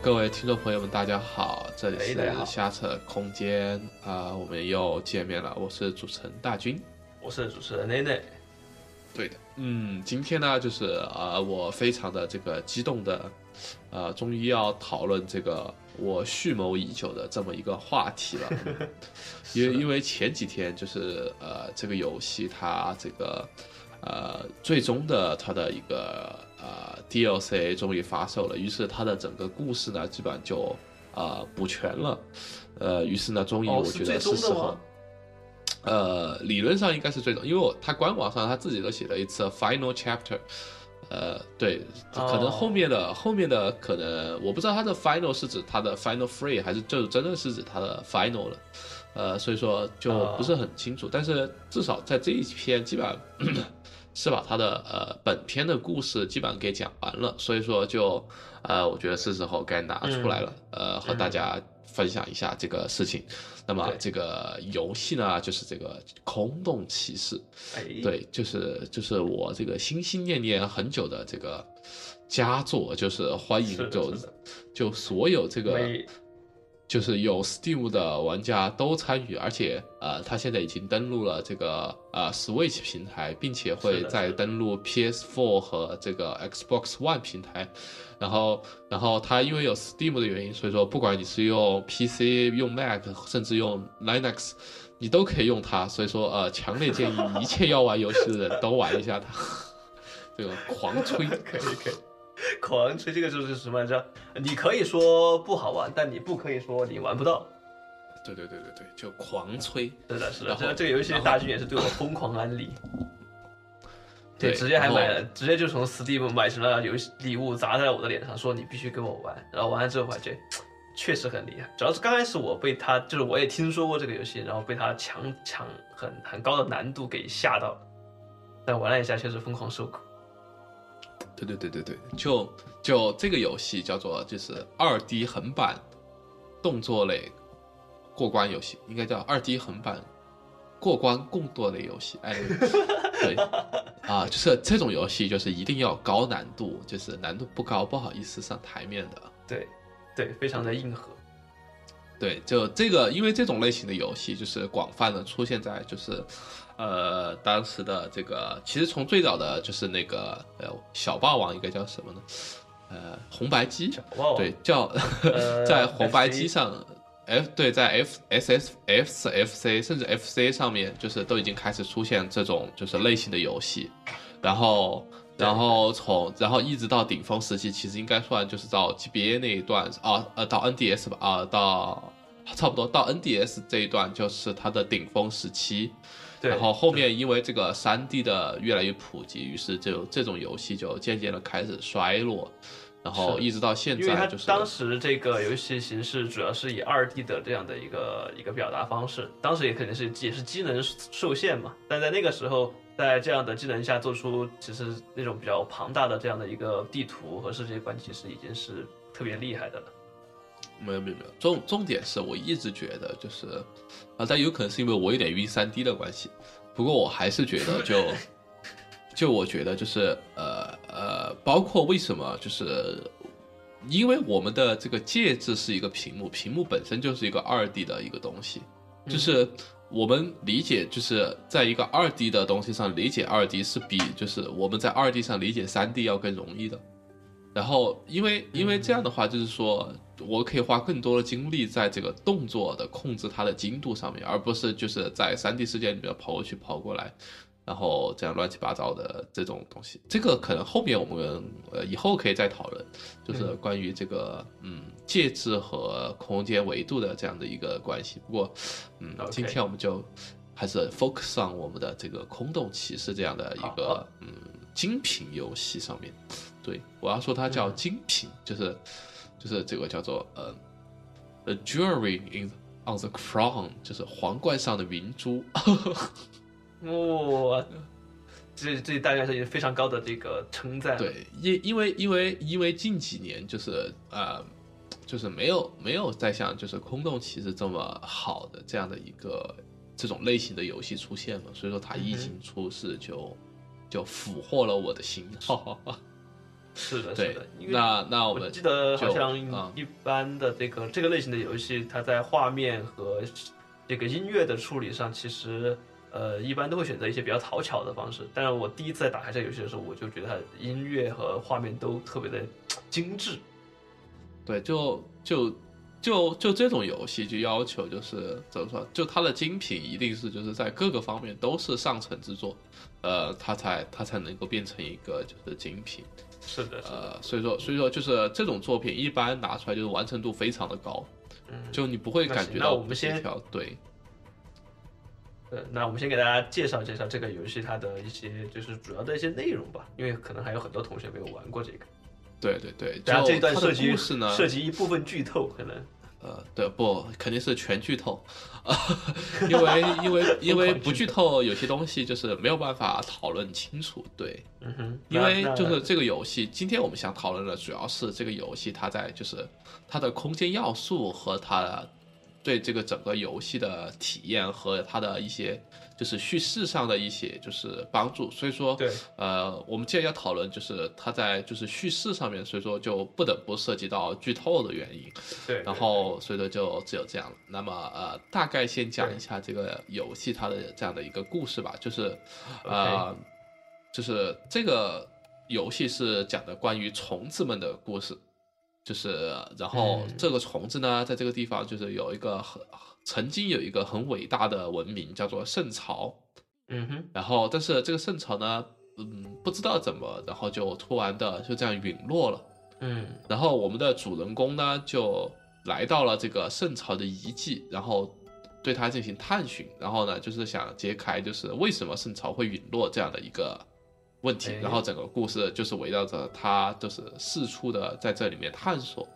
啊、各位听众朋友们，大家好，这里是瞎扯空间啊、我们又见面了，我是主持人大军。我是主持人内内。对的，嗯，今天呢，就是呃，我非常的这个激动的，呃，终于要讨论这个我蓄谋已久的这么一个话题了，因为因为前几天就是呃，这个游戏它这个呃，最终的它的一个呃 DLC 终于发售了，于是它的整个故事呢，基本上就呃补全了，呃，于是呢，终于哦我觉得是时候吗。呃，理论上应该是最终，因为我他官网上他自己都写了一次 final chapter，呃，对，可能哦后面的、后面的可能我不知道他的 final 是指他的 final free 还是就真的是指他的 final 了，呃，所以说就不是很清楚，但是至少在这一篇基本上是把他的呃本片的故事基本上给讲完了，所以说就呃，我觉得是时候该拿出来了，呃，和大家分享一下这个事情。那么这个游戏呢，就是这个空洞骑士，哎，对，就是就是我这个心心念念很久的这个佳作，就是欢迎就就所有这个没就是有 Steam 的玩家都参与，而且呃，它现在已经登录了这个呃 Switch 平台，并且会再登录 PS4 和这个 Xbox One 平台。然后，然后它因为有 Steam 的原因，所以说不管你是用 PC、用 Mac，甚至用 Linux，你都可以用它。所以说，呃，强烈建议一切要玩游戏的人都玩一下它。这个狂吹，可 以可以，狂吹这个就是什么着？你可以说不好玩，但你不可以说你玩不到。对对对对对，就狂吹。是的，是的，然后这这个游戏大军也是对我疯狂安利。对直接还买了，直接就从 Steam 买成了游戏礼物砸在我的脸上，说你必须跟我玩。然后玩了之后发现，确实很厉害。主要是刚开始我被他，就是我也听说过这个游戏，然后被他强强很很高的难度给吓到了。但玩了一下，确实疯狂受苦。对对对对对，就就这个游戏叫做就是二 D 横版动作类过关游戏，应该叫二 D 横版过关动作类游戏。哎，对啊，就是这种游戏就是一定要高难度，就是难度不高不好意思上台面的。对，对，非常的硬核。对，就这个，因为这种类型的游戏就是广泛的出现在就是，呃，当时的这个，其实从最早的就是那个呃小霸王应该叫什么呢？呃，红白机，对，叫呃 在红白机上，F 对，在 F S S F F C 甚至 F C 上面，就是都已经开始出现这种就是类型的游戏，然后。然后从然后一直到顶峰时期，其实应该算就是到 GBA 那一段啊呃到 NDS 吧啊到差不多到 NDS 这一段就是它的顶峰时期，对，然后后面因为这个三 D 的越来越普及，于是就这种游戏就渐渐的开始衰落，然后一直到现在就是当时这个游戏形式主要是以二 D 的这样的一个一个表达方式，当时也肯定是也是机能受限嘛，但在那个时候，在这样的技能下做出其实那种比较庞大的这样的一个地图和世界观，其实已经是特别厉害的了。没有没有没有，重重点是我一直觉得就是，啊，但有可能是因为我有点晕三 D 的关系，不过我还是觉得 就，就我觉得就是呃呃，包括为什么就是，因为我们的这个介质是一个屏幕，屏幕本身就是一个二 D 的一个东西，就是我们理解就是在一个二 D 的东西上理解二 D 是比就是我们在二 D 上理解三 D 要更容易的。然后，因为因为这样的话，就是说我可以花更多的精力在这个动作的控制它的精度上面，而不是就是在三 D 世界里面跑过去跑过来，然后这样乱七八糟的这种东西。这个可能后面我们呃以后可以再讨论，就是关于这个嗯介质和空间维度的这样的一个关系。不过，嗯今天我们就还是 focus on 我们的这个空洞骑士这样的一个嗯精品游戏上面。对，我要说它叫精品，就是就是这个叫做呃，the jewelry in on the crown，就是皇冠上的明珠。哇、这这大概是一个非常高的这个称赞。，对，因因为因为因为近几年就是呃，就是没有没有再像就是空洞骑士这么好的这样的一个这种类型的游戏出现嘛，所以说它一经出世就、就俘获了我的心。是的，是的，那那我记得好像嗯一般的这个这个类型的游戏，它在画面和这个音乐的处理上，其实呃一般都会选择一些比较讨巧的方式。但是我第一次在打开这个游戏的时候，我就觉得它音乐和画面都特别的精致。对，就就就就这种游戏就要求就是怎么说，就它的精品一定是就是在各个方面都是上乘之作，呃，它才它才能够变成一个就是精品。是的，是的，呃，所以说所以说就是这种作品一般拿出来就是完成度非常的高，嗯，就你不会感觉到那我们先协调。对，呃，那我们先给大家介绍介绍这个游戏它的一些就是主要的一些内容吧，因为可能还有很多同学没有玩过这个。对对对，然后这段涉及涉及一部分剧透，可能呃，对，不，肯定是全剧透，啊，因为因为 因为不剧透，有些东西就是没有办法讨论清楚，对，嗯哼，因为就是这个游戏，今天我们想讨论的主要是这个游戏它在就是它的空间要素和它的对这个整个游戏的体验和它的一些就是叙事上的一些就是帮助，所以说对。呃，我们既然要讨论就是它在就是叙事上面，所以说就不得不涉及到剧透的原因。对，然后所以说就只有这样了。那么呃，大概先讲一下这个游戏它的这样的一个故事吧，就是呃，就是这个游戏是讲的关于虫子们的故事，就是然后嗯。这个虫子呢，在这个地方就是有一个很曾经有一个很伟大的文明叫做圣朝，嗯哼，然后但是这个圣朝呢，嗯，不知道怎么，然后就突然的就这样陨落了。嗯。然后我们的主人公呢，就来到了这个圣朝的遗迹，然后对它进行探寻，然后呢，就是想揭开就是为什么圣朝会陨落这样的一个问题，哎然后整个故事就是围绕着他就是四处的在这里面探索，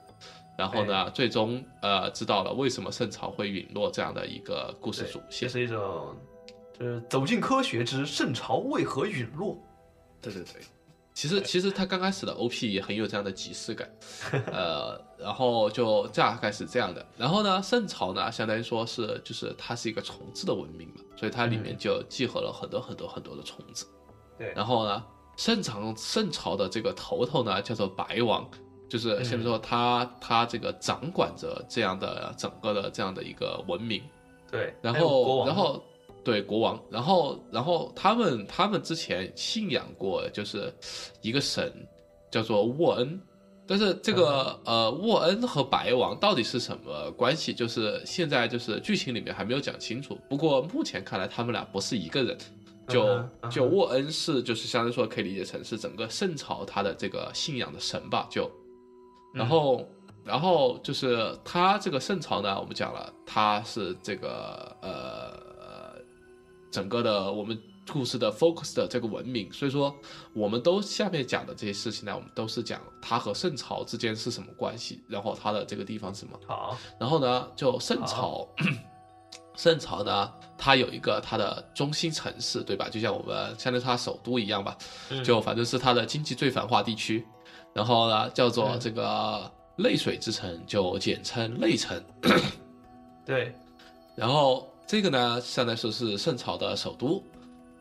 然后呢，最终呃知道了为什么圣朝会陨落这样的一个故事主线。这是一种就是走进科学之圣朝为何陨落。对对对，其实其实他刚开始的 OP 也很有这样的即视感，呃，然后就大概是这样的。然后呢，圣朝呢，相当于说是就是它是一个虫子的文明嘛，所以它里面就集合了很多很多很多的虫子。对然后呢，圣朝圣朝的这个头头呢叫做白王，就是现在说他他这个掌管着这样的整个的这样的一个文明。对，然后，然后对国王，然后，然后他们他们之前信仰过，就是一个神叫做沃恩，但是这个、呃沃恩和白王到底是什么关系？就是现在就是剧情里面还没有讲清楚。不过目前看来，他们俩不是一个人。就就沃恩是就是相当于说可以理解成是整个圣朝他的这个信仰的神吧，就然后，然后就是他这个圣朝呢，我们讲了，他是这个呃，整个的我们故事的 focus 的这个文明，所以说我们都下面讲的这些事情呢，我们都是讲他和圣朝之间是什么关系，然后他的这个地方是什么，好，然后呢，就圣朝，圣朝呢，它有一个它的中心城市，对吧？就像我们相当于它首都一样吧，嗯就反正是它的经济最繁华地区。然后呢，叫做嗯这个泪水之城，就简称泪城。对，然后这个呢，相当于说是圣朝的首都，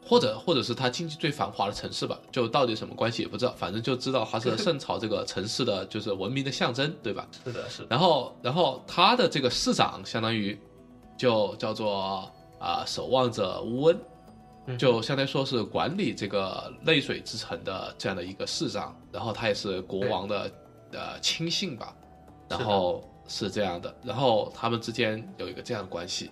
或者或者是它经济最繁华的城市吧。就到底什么关系也不知道，反正就知道它是 圣朝这个城市的就是文明的象征，对吧？是的，是的，然后，然后它的这个市长相当于就叫做啊、守望者乌恩，嗯就相当于说是管理这个泪水之城的这样的一个市长，然后他也是国王的呃亲信吧，然后是这样的，然后他们之间有一个这样的关系，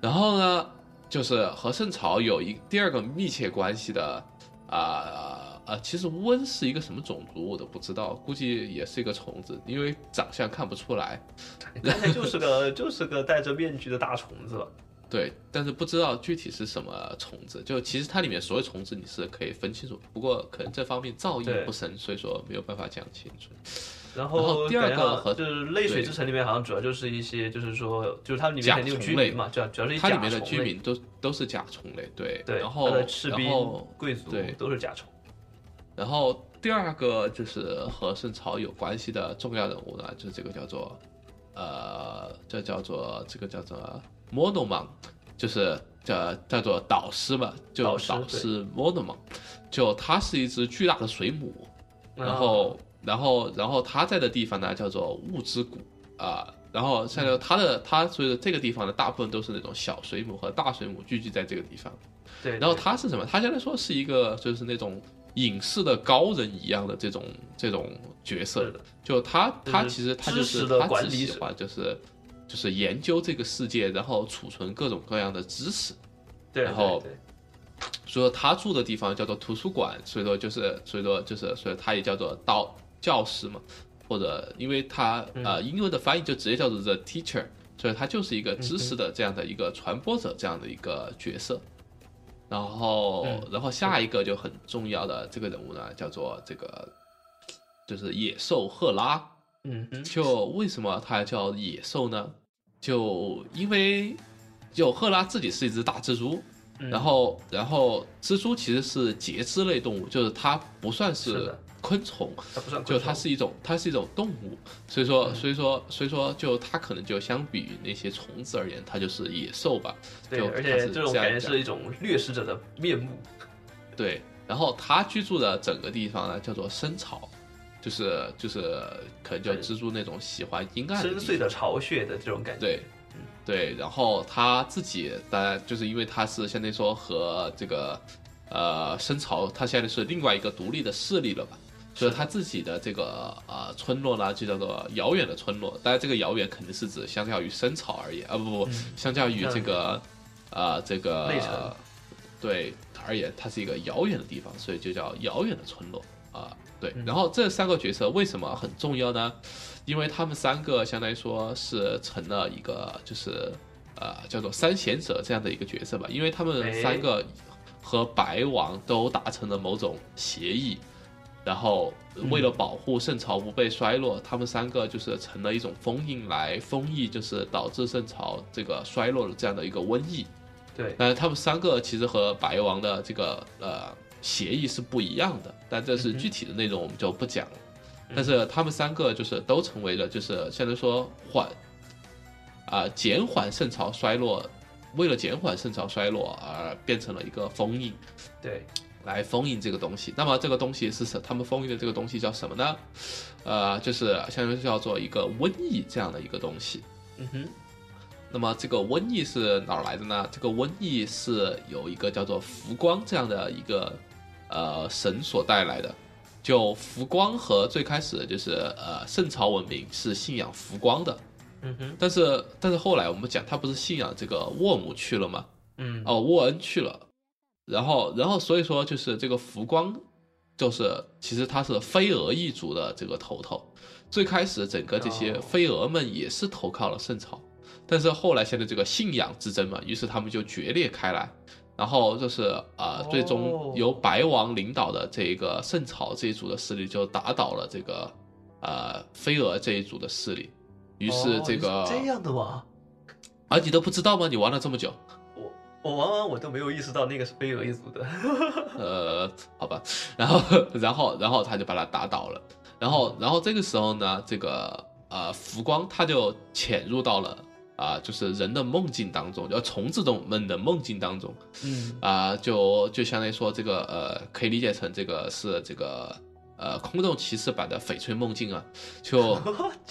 然后呢，就是和圣朝有一第二个密切关系的啊啊、其实温是一个什么种族我都不知道，估计也是一个虫子，因为长相看不出来，看起来就是个就是个戴着面具的大虫子吧。对，但是不知道具体是什么虫子。就其实它里面所有虫子你是可以分清楚，不过可能这方面造诣不深，所以说没有办法讲清楚。然然后后第二个和就是泪水之城里面好像主要就是一些就是说就是它里面肯定有居民嘛，主要主要是一它里面的居民都都是甲虫类，对，对，然后然后贵族对都是甲虫。然后第二个就是和圣朝有关系的重要人物呢，就是这个叫做呃，这叫做这个叫做 Monomon，就是叫叫做导师嘛，就导师 Monomon，就它是一只巨大的水母。然后然后然后他在的地方呢叫做雾之谷啊。然后现在他的他所以说这个地方呢，大部分都是那种小水母和大水母聚集在这个地方。对，然后他是什么？他相当于说是一个就是那种隐士的高人一样的这种这种角色。的，就他他其实他就是他管理者只喜欢就是就是研究这个世界，然后储存各种各样的知识。对，然后所以说他住的地方叫做图书馆，所以说就是所以说就是所以他也叫做道教师嘛，或者因为他嗯呃英文的翻译就直接叫做 the teacher，所以他就是一个知识的这样的一个传播者这样的一个角色。然后嗯然后下一个就很重要的这个人物呢，叫做这个就是野兽赫拉。嗯哼，就为什么它叫野兽呢？就因为就赫拉自己是一只大蜘蛛，嗯然后然后蜘蛛其实是节肢类动物，就是它不算是昆虫，它不算就它是一种它是一种动物，所以说嗯所以说所以说就它可能就相比于那些虫子而言，它就是野兽吧。对，就而且这种感觉是一种掠食者的面目。对，然后它居住的整个地方呢叫做深草，就是就是可能就对。蜘蛛那种喜欢阴暗的深邃的巢穴的这种感觉。对，对，然后他自己当然就是因为他是相当于说和这个呃深潮，他现在是另外一个独立的势力了吧，所以他自己的这个呃村落呢就叫做遥远的村落，当然这个遥远肯定是指相较于深草而言啊不不不，相较于这个呃这个对而言，它是一个遥远的地方，所以就叫遥远的村落。啊。对，嗯。然后这三个角色为什么很重要呢？因为他们三个相当于说是成了一个就是呃叫做三贤者这样的一个角色吧，因为他们哎三个和白王都达成了某种协议，然后为了保护圣朝不被衰落，他们三个就是成了一种封印来封印，就是导致圣朝这个衰落的这样的一个瘟疫。对，但是他们三个其实和白王的这个呃协议是不一样的，但这是具体的内容我们就不讲了。但是他们三个就是都成为了就是相当于说缓啊、减缓圣朝衰落，为了减缓圣朝衰落而变成了一个封印，对，来封印这个东西。那么这个东西是什？他们封印的这个东西叫什么呢？呃，就是相当于叫做一个瘟疫这样的一个东西。嗯哼，那么这个瘟疫是哪儿来的呢？这个瘟疫是有一个叫做浮光这样的一个呃神所带来的。就浮光和最开始就是呃圣朝文明是信仰浮光的，嗯哼，但是但是后来我们讲他不是信仰这个沃姆去了吗？嗯，哦，沃恩去了，然后然后所以说就是这个浮光，就是其实他是飞蛾一族的这个头头。最开始整个这些哦飞蛾们也是投靠了圣朝，但是后来现在这个信仰之争嘛，于是他们就决裂开来。然后就是呃，哦最终由白王领导的这个圣朝这一组的势力就打倒了这个呃飞蛾这一组的势力，于是哦这个，是这样的吗？啊你都不知道吗？你玩了这么久，我我玩完我都没有意识到那个是飞蛾一族的。呃，好吧，然后然后然后他就把他打倒了，然后然后这个时候呢，这个呃浮光他就潜入到了啊、就是人的梦境当中，就虫子中们的梦境当中嗯，啊、就就相当于说这个呃可以理解成这个是这个呃空洞骑士版的翡翠梦境啊，就。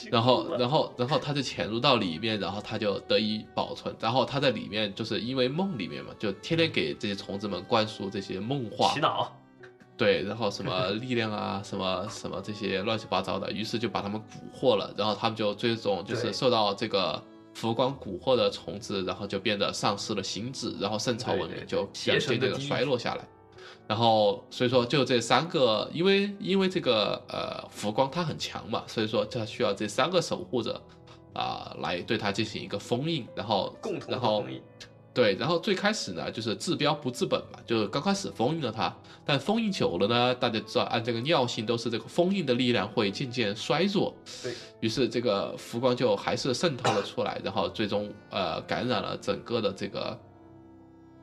然后，然后，然后他就潜入到里面，然后他就得以保存。然后他在里面，就是因为梦里面嘛，就天天给这些虫子们灌输这些梦话洗，脑，对，然后什么力量啊，什么什么这些乱七八糟的，于是就把他们蛊惑了。然后他们就最终就是受到这个浮光蛊惑的虫子，然后就变得丧失了心智，然后圣朝文对对对明就邪神渐渐的的地狱衰落下来。然后所以说就这三个，因为因为这个呃浮光它很强嘛，所以说它需要这三个守护者啊、来对它进行一个封印，然后共同然后同意。对，然后最开始呢，就是治标不治本嘛，就是刚开始封印了它，但封印久了呢，大家知道按这个尿性都是这个封印的力量会渐渐衰弱，对。于是这个浮光就还是渗透了出来，然后最终呃感染了整个的这个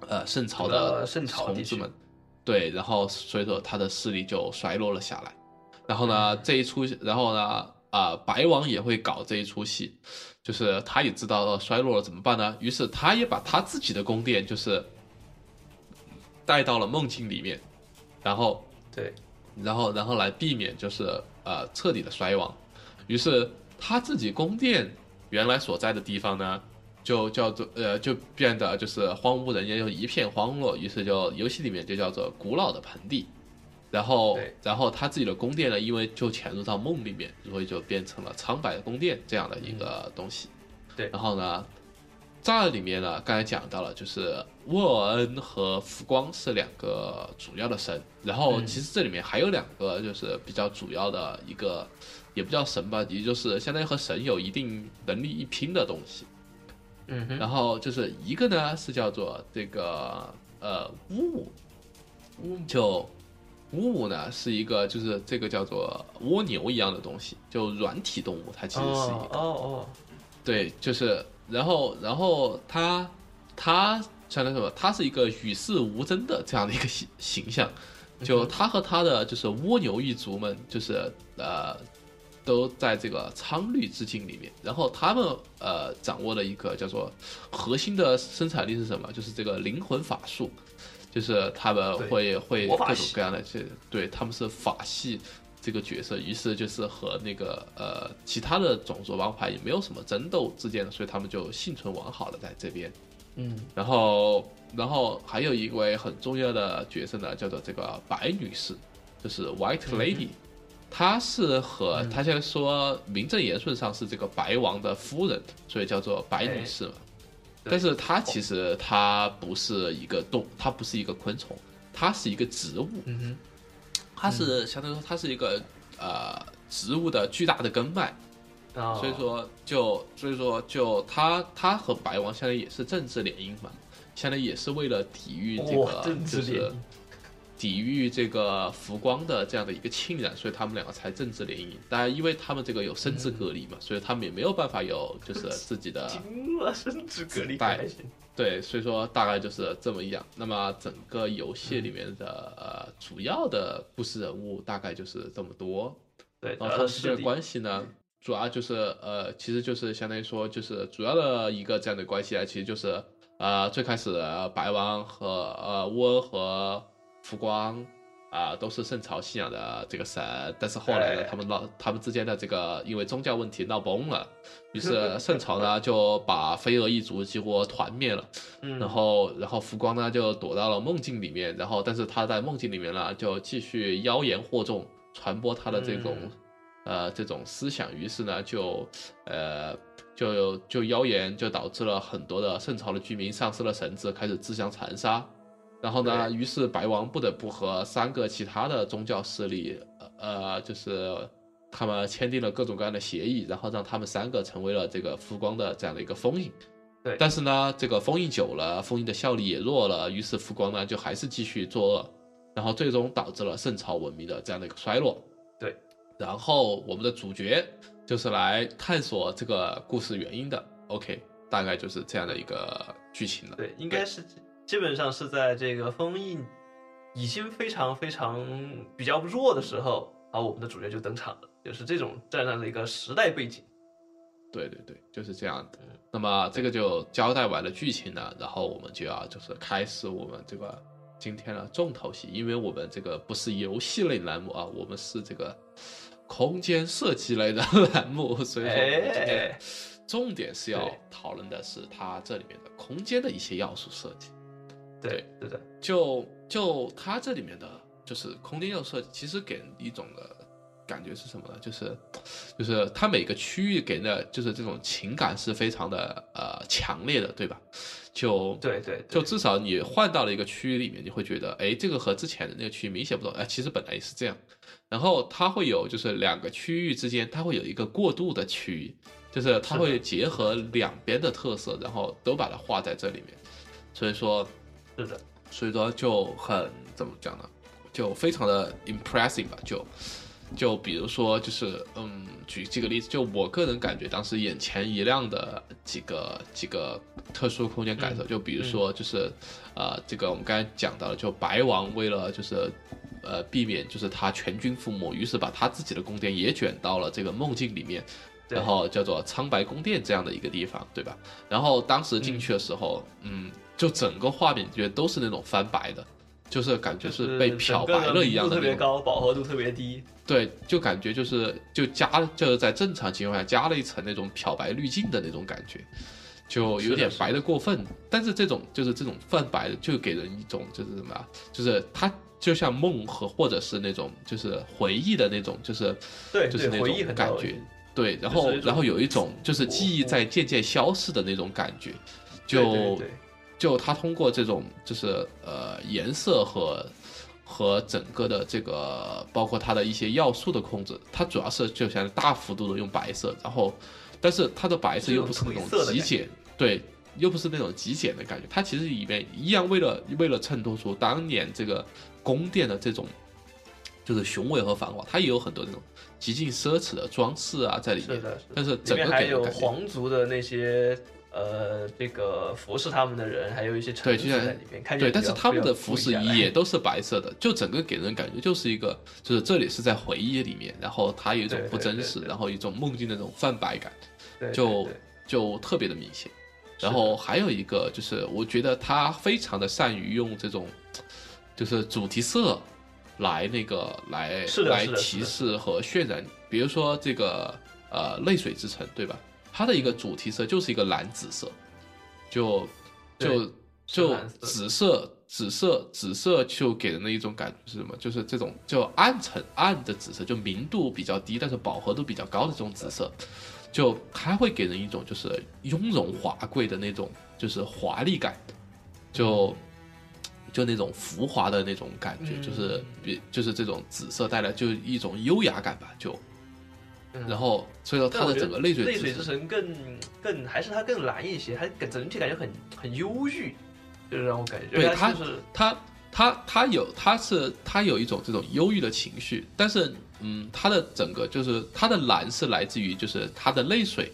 呃圣朝的呃圣朝虫子们，对，然后所以说他的势力就衰落了下来，然后呢这一出，然后呢啊、白王也会搞这一出戏，就是他也知道了衰落了怎么办呢？于是他也把他自己的宫殿就是带到了梦境里面，然后对，然后然后来避免就是呃彻底的衰亡。于是他自己宫殿原来所在的地方呢，就叫做呃就变得就是荒无人烟，又一片荒落。于是就游戏里面就叫做古老的盆地。然后然后他自己的宫殿呢，因为就潜入到梦里面，所以就变成了苍白的宫殿这样的一个东西。对。然后呢，这里面呢，刚才讲到了，就是沃恩和福光是两个主要的神，然后嗯。其实这里面还有两个就是比较主要的一个，也不叫神吧，也就是相当于和神有一定能力一拼的东西。嗯哼，然后就是一个呢是叫做这个呃乌姆，就乌姆呢是一个就是这个叫做蜗牛一样的东西，就软体动物，它其实是一哦个。哦哦对，就是然后然后它它相当于什么？它是一个与世无争的这样的一个形形象。就他和他的就是蜗牛一族们，就是呃，都在这个苍绿之境里面。然后他们呃掌握了一个叫做核心的生产力是什么？就是这个灵魂法术，就是他们会会各种各样的这对他们是法系这个角色，于是就是和那个呃其他的种族王牌也没有什么争斗之间的，所以他们就幸存完好了在这边。嗯然后，然后还有一位很重要的角色呢，叫做这个白女士，就是 White Lady，、她是和她现在说名正言顺上是这个白王的夫人，所以叫做白女士嘛。对但是它其实它不是一个动，它不是一个昆虫，它是一个植物，嗯它是相当于说它是一个呃植物的巨大的根脉，所以说就所以说就他他和白王相当于也是政治联姻嘛，相当于也是为了抵御这个就是治联姻抵御这个浮光的这样的一个侵染，所以他们两个才政治联姻。当然，因为他们这个有生殖隔离嘛，所以他们也没有办法有就是自己的 惊了，甚至隔离带。对，所以说大概就是这么样。那么整个游戏里面的、呃主要的故事人物大概就是这么多。对，然后他们之间的关系呢，主要就是呃，其实就是相当于说，就是主要的一个这样的关系啊，其实就是呃，最开始呃白王和呃乌恩和浮光啊、都是圣朝信仰的这个神，但是后来呢哎，他们闹他们之间的这个因为宗教问题闹崩了，于是 圣朝呢就把飞蛾一族几乎团灭了。嗯，然后，然后浮光呢就躲到了梦境里面，然后但是他在梦境里面呢就继续妖言惑众，传播他的这种、嗯。呃这种思想，于是呢就呃就就妖言就导致了很多的圣朝的居民丧失了神智，开始自相残杀。然后呢，于是白王不得不和三个其他的宗教势力，呃，呃就是他们签订了各种各样的协议，然后让他们三个成为了这个浮光的这样的一个封印。对但是呢，这个封印久了，封印的效力也弱了，于是浮光呢就还是继续作恶，然后最终导致了圣朝文明的这样的一个衰落。对，然后我们的主角就是来探索这个故事原因的。OK，大概就是这样的一个剧情了。对，应该是基本上是在这个封印已经非常非常比较弱的时候，啊，我们的主角就登场了，就是这种这样的一个时代背景。对对对，就是这样的嗯。那么这个就交代完了剧情呢，然后我们就要就是开始我们这个今天的重头戏，因为我们这个不是游戏类栏目啊，我们是这个空间设计类的 栏目，所以说我们今天哎重点是要讨论的是它这里面的空间的一些要素设计。对，是的，就就它这里面的就是空间要素设计，其实给人一种的感觉是什么呢？就是就是它每个区域给人的就是这种情感是非常的呃强烈的，对吧？就对对，就至少你换到了一个区域里面，你会觉得，哎，这个和之前的那个区域明显不同，哎，其实本来也是这样。然后它会有就是两个区域之间，它会有一个过渡的区域，就是它会结合两边的特色，然后都把它画在这里面。所以说，是的，所以说就很怎么讲呢？就非常的 impressive 吧，就就比如说就是嗯，举几个例子，就我个人感觉当时眼前一亮的几个几个特殊空间感受，嗯就比如说就是呃，这个我们刚才讲到了，就白王为了就是。呃，避免就是他全军覆没，于是把他自己的宫殿也卷到了这个梦境里面，对然后叫做苍白宫殿这样的一个地方，对吧？然后当时进去的时候，嗯就整个画面觉得都是那种翻白的，就是感觉是被漂白了一样的。特别高，饱和度特别低。对，就感觉就是就加就是在正常情况下加了一层那种漂白滤镜的那种感觉，就有点白的过分。但是这种就是这种泛白的，就给人一种就是什么啊，就是它就像梦和或者是那种就是回忆的那种，就是对就是那种感觉。对，然后就是然后有一种就是记忆在渐渐消逝的那种感觉，就就他通过这种就是呃颜色和和整个的这个包括它的一些要素的控制，它主要是就像大幅度的用白色，然后但是它的白色又不是那种极简，对，又不是那种极简的感觉，它其实里面一样为了为了衬托出当年这个宫殿的这种就是雄伟和繁华，它也有很多那种极尽奢侈的装饰啊在里面，是的，但是里整个面还有给。皇族的那些呃，这个服侍他们的人，还有一些臣子对就像在里面，看对，但是他们的服饰也都是白色的，就整个给人感觉就是一个，就是这里是在回忆里面，然后它有一种不真实，然后一种梦境的那种泛白感，对就就特别的明显。然后还有一个就是，我觉得他非常的善于用这种，就是主题色来那个来来提示和渲染。比如说这个呃泪水之城，对吧？它的一个主题色就是一个蓝紫色，就就就紫色。紫色，紫色就给人的一种感觉是什么？就是这种就暗沉暗的紫色，就明度比较低，但是饱和度比较高的这种紫色，就它会给人一种就是雍容华贵的那种，就是华丽感，就就那种浮华的那种感觉，嗯。就是比就是这种紫色带来就一种优雅感吧，就。嗯。然后所以说它的整个泪水泪水之之城，更更还是它更蓝一些，它感整体感觉很很忧郁，就是让我感觉对它就是。它它它有它是它有一种这种忧郁的情绪，但是嗯，它的整个就是它的蓝是来自于就是它的泪水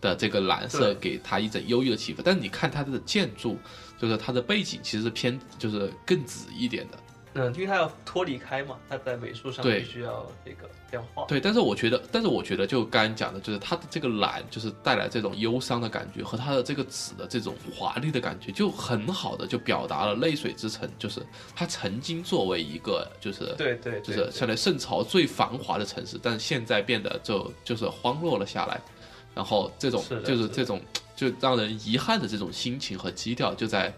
的这个蓝色给它一种忧郁的气氛，但是你看它的建筑，就是它的背景其实是偏就是更紫一点的。嗯，因为它要脱离开嘛，它在美术上必须要这个这样画。对，但是我觉得，但是我觉得，就刚刚讲的，就是它的这个蓝，就是带来这种忧伤的感觉，和它的这个紫的这种华丽的感觉，就很好的就表达了泪水之城，就是它曾经作为一个，就是对对，对就是相当于圣朝最繁华的城市，但是现在变得就就是荒落了下来，然后这种就是这种就让人遗憾的这种心情和基调，就在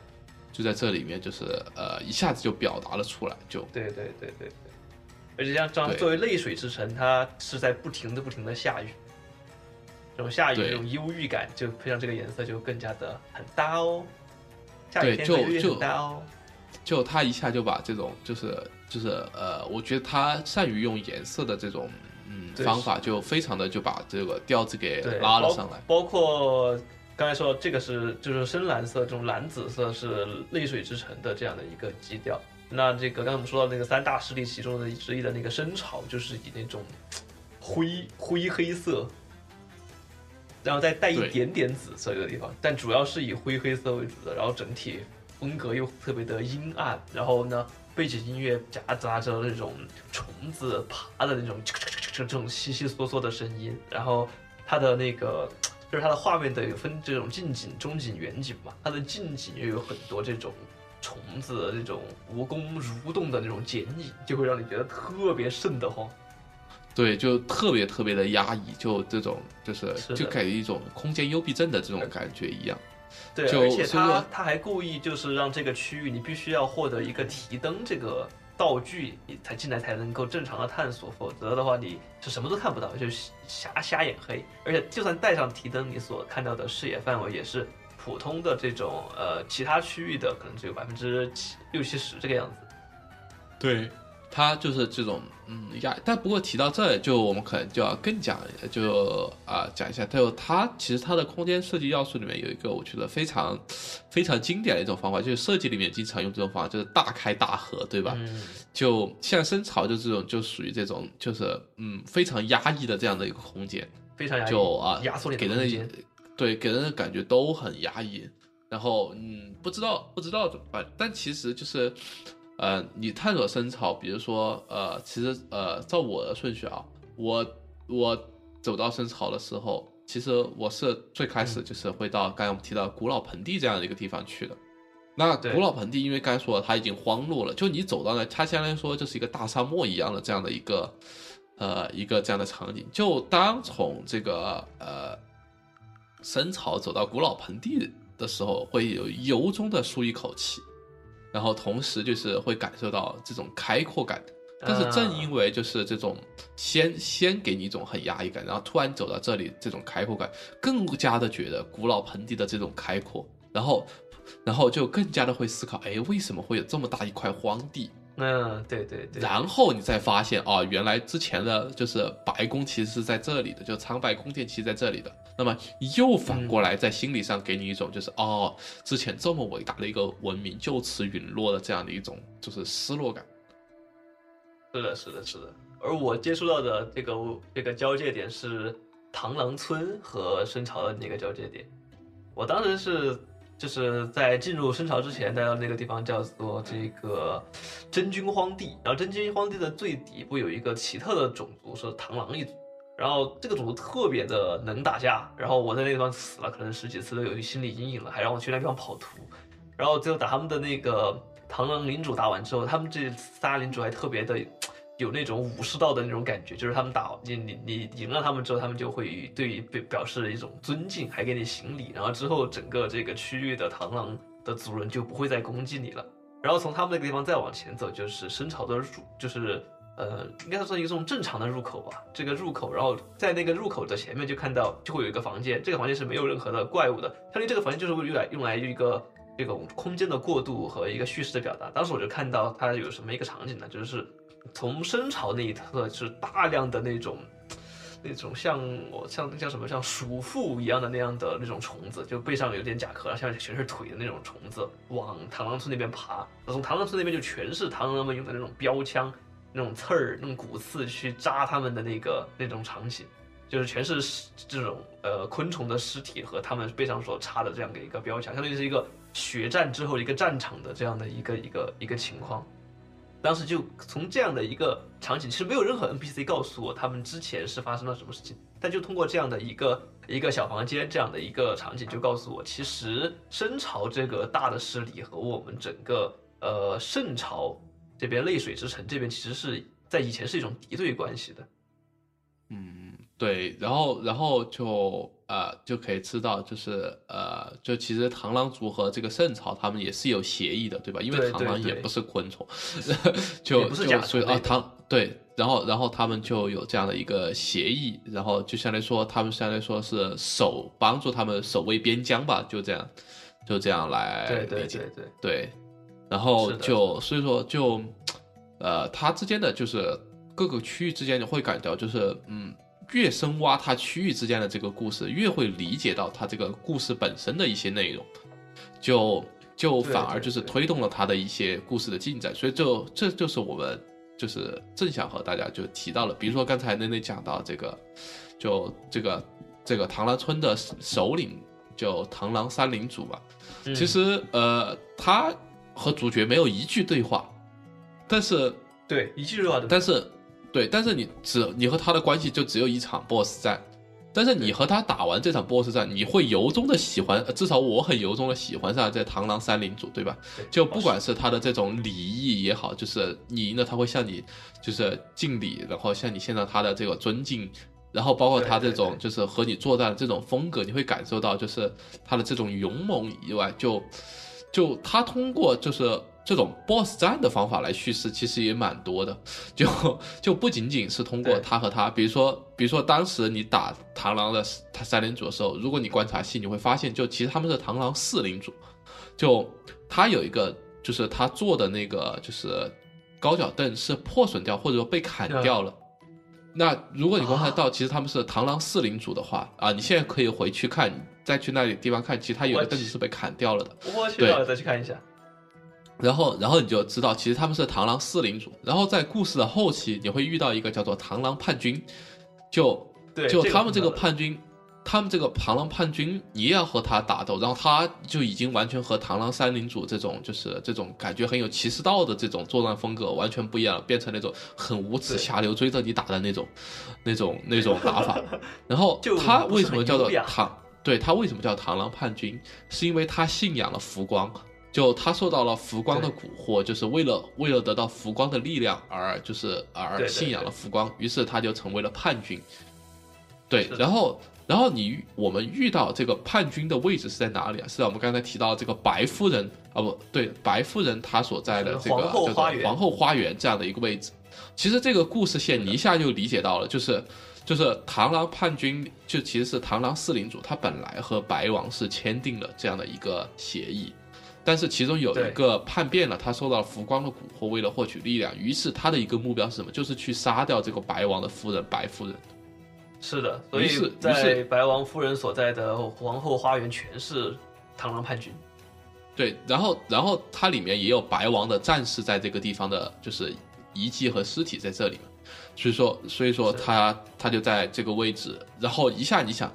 就在这里面，就是呃一下子就表达了出来，就对对对对对，而且像这样作为泪水之城，它是在不停的不停的下雨，这种下雨这种忧郁感，就配上这个颜色就更加的很搭哦。下雨对就就搭哦。就他一下就把这种就是就是呃，我觉得他善于用颜色的这种嗯方法，就非常的就把这个调子给，拉了上来。包。包括刚才说这个是就是深蓝色，这种蓝紫色是泪水之城的这样的一个基调。那这个刚才我们说到那个三大势力其中的之一的那个深潮，就是以那种灰灰黑色，然后再带一点点紫色这个地方，但主要是以灰黑色为主的，然后整体风格又特别的阴暗，然后呢，背景音乐夹杂着那种虫子爬的那种这种悉悉嗦嗦的声音，然后它的那个就是它的画面的有分这种近景、中景、远景嘛，它的近景又有很多这种虫子的这种蜈蚣蠕动的那种剪影，就会让你觉得特别瘆得慌。对，就特别特别的压抑，就这种就是是就给一种空间幽闭症的这种感觉一样。对，而且他他还故意就是让这个区域你必须要获得一个提灯这个道具，你才进来才能够正常的探索，否则的话你是什么都看不到，就瞎瞎眼黑。而且就算带上提灯，你所看到的视野范围也是普通的这种呃其他区域的可能只有百分之七六七十这个样子。对，他就是这种嗯压，但不过提到这，就我们可能就要更讲，就啊、讲一下，就它其实它的空间设计要素里面有一个我觉得非常非常经典的一种方法，就是设计里面经常用这种方法，就是大开大合，对吧？嗯，就像深潮就这种，就属于这种，就是嗯非常压抑的这样的一个空间，非常压抑就啊压缩你给人的。对给人的感觉都很压抑，然后嗯不知道不知道怎么办，但其实就是呃你探索深潮，比如说呃其实呃照我的顺序啊，我我走到深潮的时候，其实我是最开始就是会到刚才我们提到古老盆地这样的一个地方去的。那古老盆地，因为刚才说了，它已经荒落了，就你走到那，它相当于说就是一个大沙漠一样的这样的一个，呃，一个这样的场景。就当从这个呃深草走到古老盆地的时候，会有由衷的舒一口气，然后同时就是会感受到这种开阔感。但是正因为就是这种先先给你一种很压抑感，然后突然走到这里，这种开阔感更加的觉得古老盆地的这种开阔，然后然后就更加的会思考，哎，为什么会有这么大一块荒地？嗯，对对对，然后你再发现，啊，原来之前的就是白宫其实是在这里的，就苍白宫殿其实在这里的。那么又反过来在心理上给你一种就是，哦，之前这么伟大的一个文明就此陨落的这样的一种就是失落感。是的，是的，是的。而我接触到的这个这个交界点是螳螂村和深潮的那个交界点。我当时是就是在进入深潮之前待到那个地方叫做这个真菌荒地，然后真菌荒地的最底部有一个奇特的种族是螳螂一族，然后这个种族特别的能打架，然后我在那地方死了可能十几次都有心理阴影了，还让我去那地方跑图，然后最后打他们的那个螳螂领主打完之后，他们这仨领主还特别的有那种武士道的那种感觉，就是他们打你你你赢了他们之后，他们就会对表表示一种尊敬，还给你行礼，然后之后整个这个区域的螳螂的族人就不会再攻击你了。然后从他们那个地方再往前走，就是深潮的入，就是呃，应该算一种正常的入口吧。这个入口，然后在那个入口的前面就看到就会有一个房间，这个房间是没有任何的怪物的，相当于这个房间就是用来用来一个这种空间的过渡和一个叙事的表达。当时我就看到它有什么一个场景呢？就是从深潮那一侧是大量的那种。那种像我像那叫什么像鼠妇一样的那样的那种虫子，就背上有点甲壳，下面全是腿的那种虫子，往螳螂村那边爬。从螳螂村那边就全是螳螂们用的那种标枪、那种刺儿、那种骨刺去扎他们的那个那种场景，就是全是这种呃昆虫的尸体和他们背上所插的这样的一个标枪，相当于是一个血战之后一个战场的这样的一个一个一个情况。当时就从这样的一个场景，其实没有任何 NPC 告诉我他们之前是发生了什么事情，但就通过这样的一个一个小房间这样的一个场景，就告诉我，其实深潮这个大的势力和我们整个呃圣朝这边泪水之城这边，其实是在以前是一种敌对关系的。嗯，对，然后然后就呃就可以知道，就是呃，就其实螳螂族和这个圣朝他们也是有协议的，对吧？因为对对对螳螂也不是昆虫，就所以啊螳对，然后然后他们就有这样的一个协议，然后就相当于说他们相当于说是守帮助他们守卫边疆吧，就这样就这样来对对理解对对，对，然后就所以说就，呃，它之间的就是各个区域之间，你会感到就是嗯，越深挖它区域之间的这个故事，越会理解到它这个故事本身的一些内容，就就反而就是推动了它的一些故事的进展，所以就这就是我们就是正想和大家就提到了，比如说刚才内内讲到这个，就这个这个螳螂村的首领就螳螂三领主嘛。嗯。其实呃，他和主角没有一句对话，但是对一句对话都但是对，但是你只你和他的关系就只有一场 BOSS 战，但是你和他打完这场 BOSS 战，你会由衷的喜欢，呃至少我很由衷的喜欢上这螳螂三领主，对吧？就不管是他的这种礼仪也好，就是你赢了他会向你就是敬礼，然后向你献上他的这个尊敬，然后包括他这种就是和你作战的这种风格，你会感受到就是他的这种勇猛以外，就就他通过就是这种 BOSS 战的方法来叙事，其实也蛮多的，就就不仅仅是通过他和他，比如说比如说当时你打螳螂的他三领主的时候，如果你观察细，你会发现就其实他们是螳螂四领主。就他有一个，就是他坐的那个就是高脚凳是破损掉或者说被砍掉了。那如果你观察到，其实他们是螳螂四领主的话啊，你现在可以回去看，再去那里地方看，其实他有的凳子是被砍掉了的。我去，再去看一下。然后，然后你就知道，其实他们是螳螂四领主。然后在故事的后期，你会遇到一个叫做螳螂叛军，就对，就他们这个叛军，他们这个螳螂叛军，你也要和他打斗，然后他就已经完全和螳螂三领主这种就是这种感觉很有骑士道的这种作战风格完全不一样了，变成那种很无耻对下流追着你打的那种那种那种打法。然后他为什么叫做螳？对他为什么叫螳螂叛军？是因为他信仰了浮光。就他受到了浮光的蛊惑，就是为了为了得到浮光的力量而就是而信仰了浮光，于是他就成为了叛军。对然后然后你我们遇到这个叛军的位置是在哪里啊？是在我们刚才提到这个白夫人啊，不对，白夫人她所在的这个皇后叫做花园皇后花园这样的一个位置。其实这个故事线你一下就理解到了，就是就是螳螂叛军就其实是螳螂四领主，他本来和白王是签订了这样的一个协议，但是其中有一个叛变了，他受到了浮光的蛊惑，为了获取力量，于是他的一个目标是什么？就是去杀掉这个白王的夫人白夫人。是的，所以在白王夫人所在的皇后花园全是螳螂叛军。对，然后然后它里面也有白王的战士在这个地方的，就是遗迹和尸体在这里嘛，所以说所以说他他就在这个位置，然后一下你想，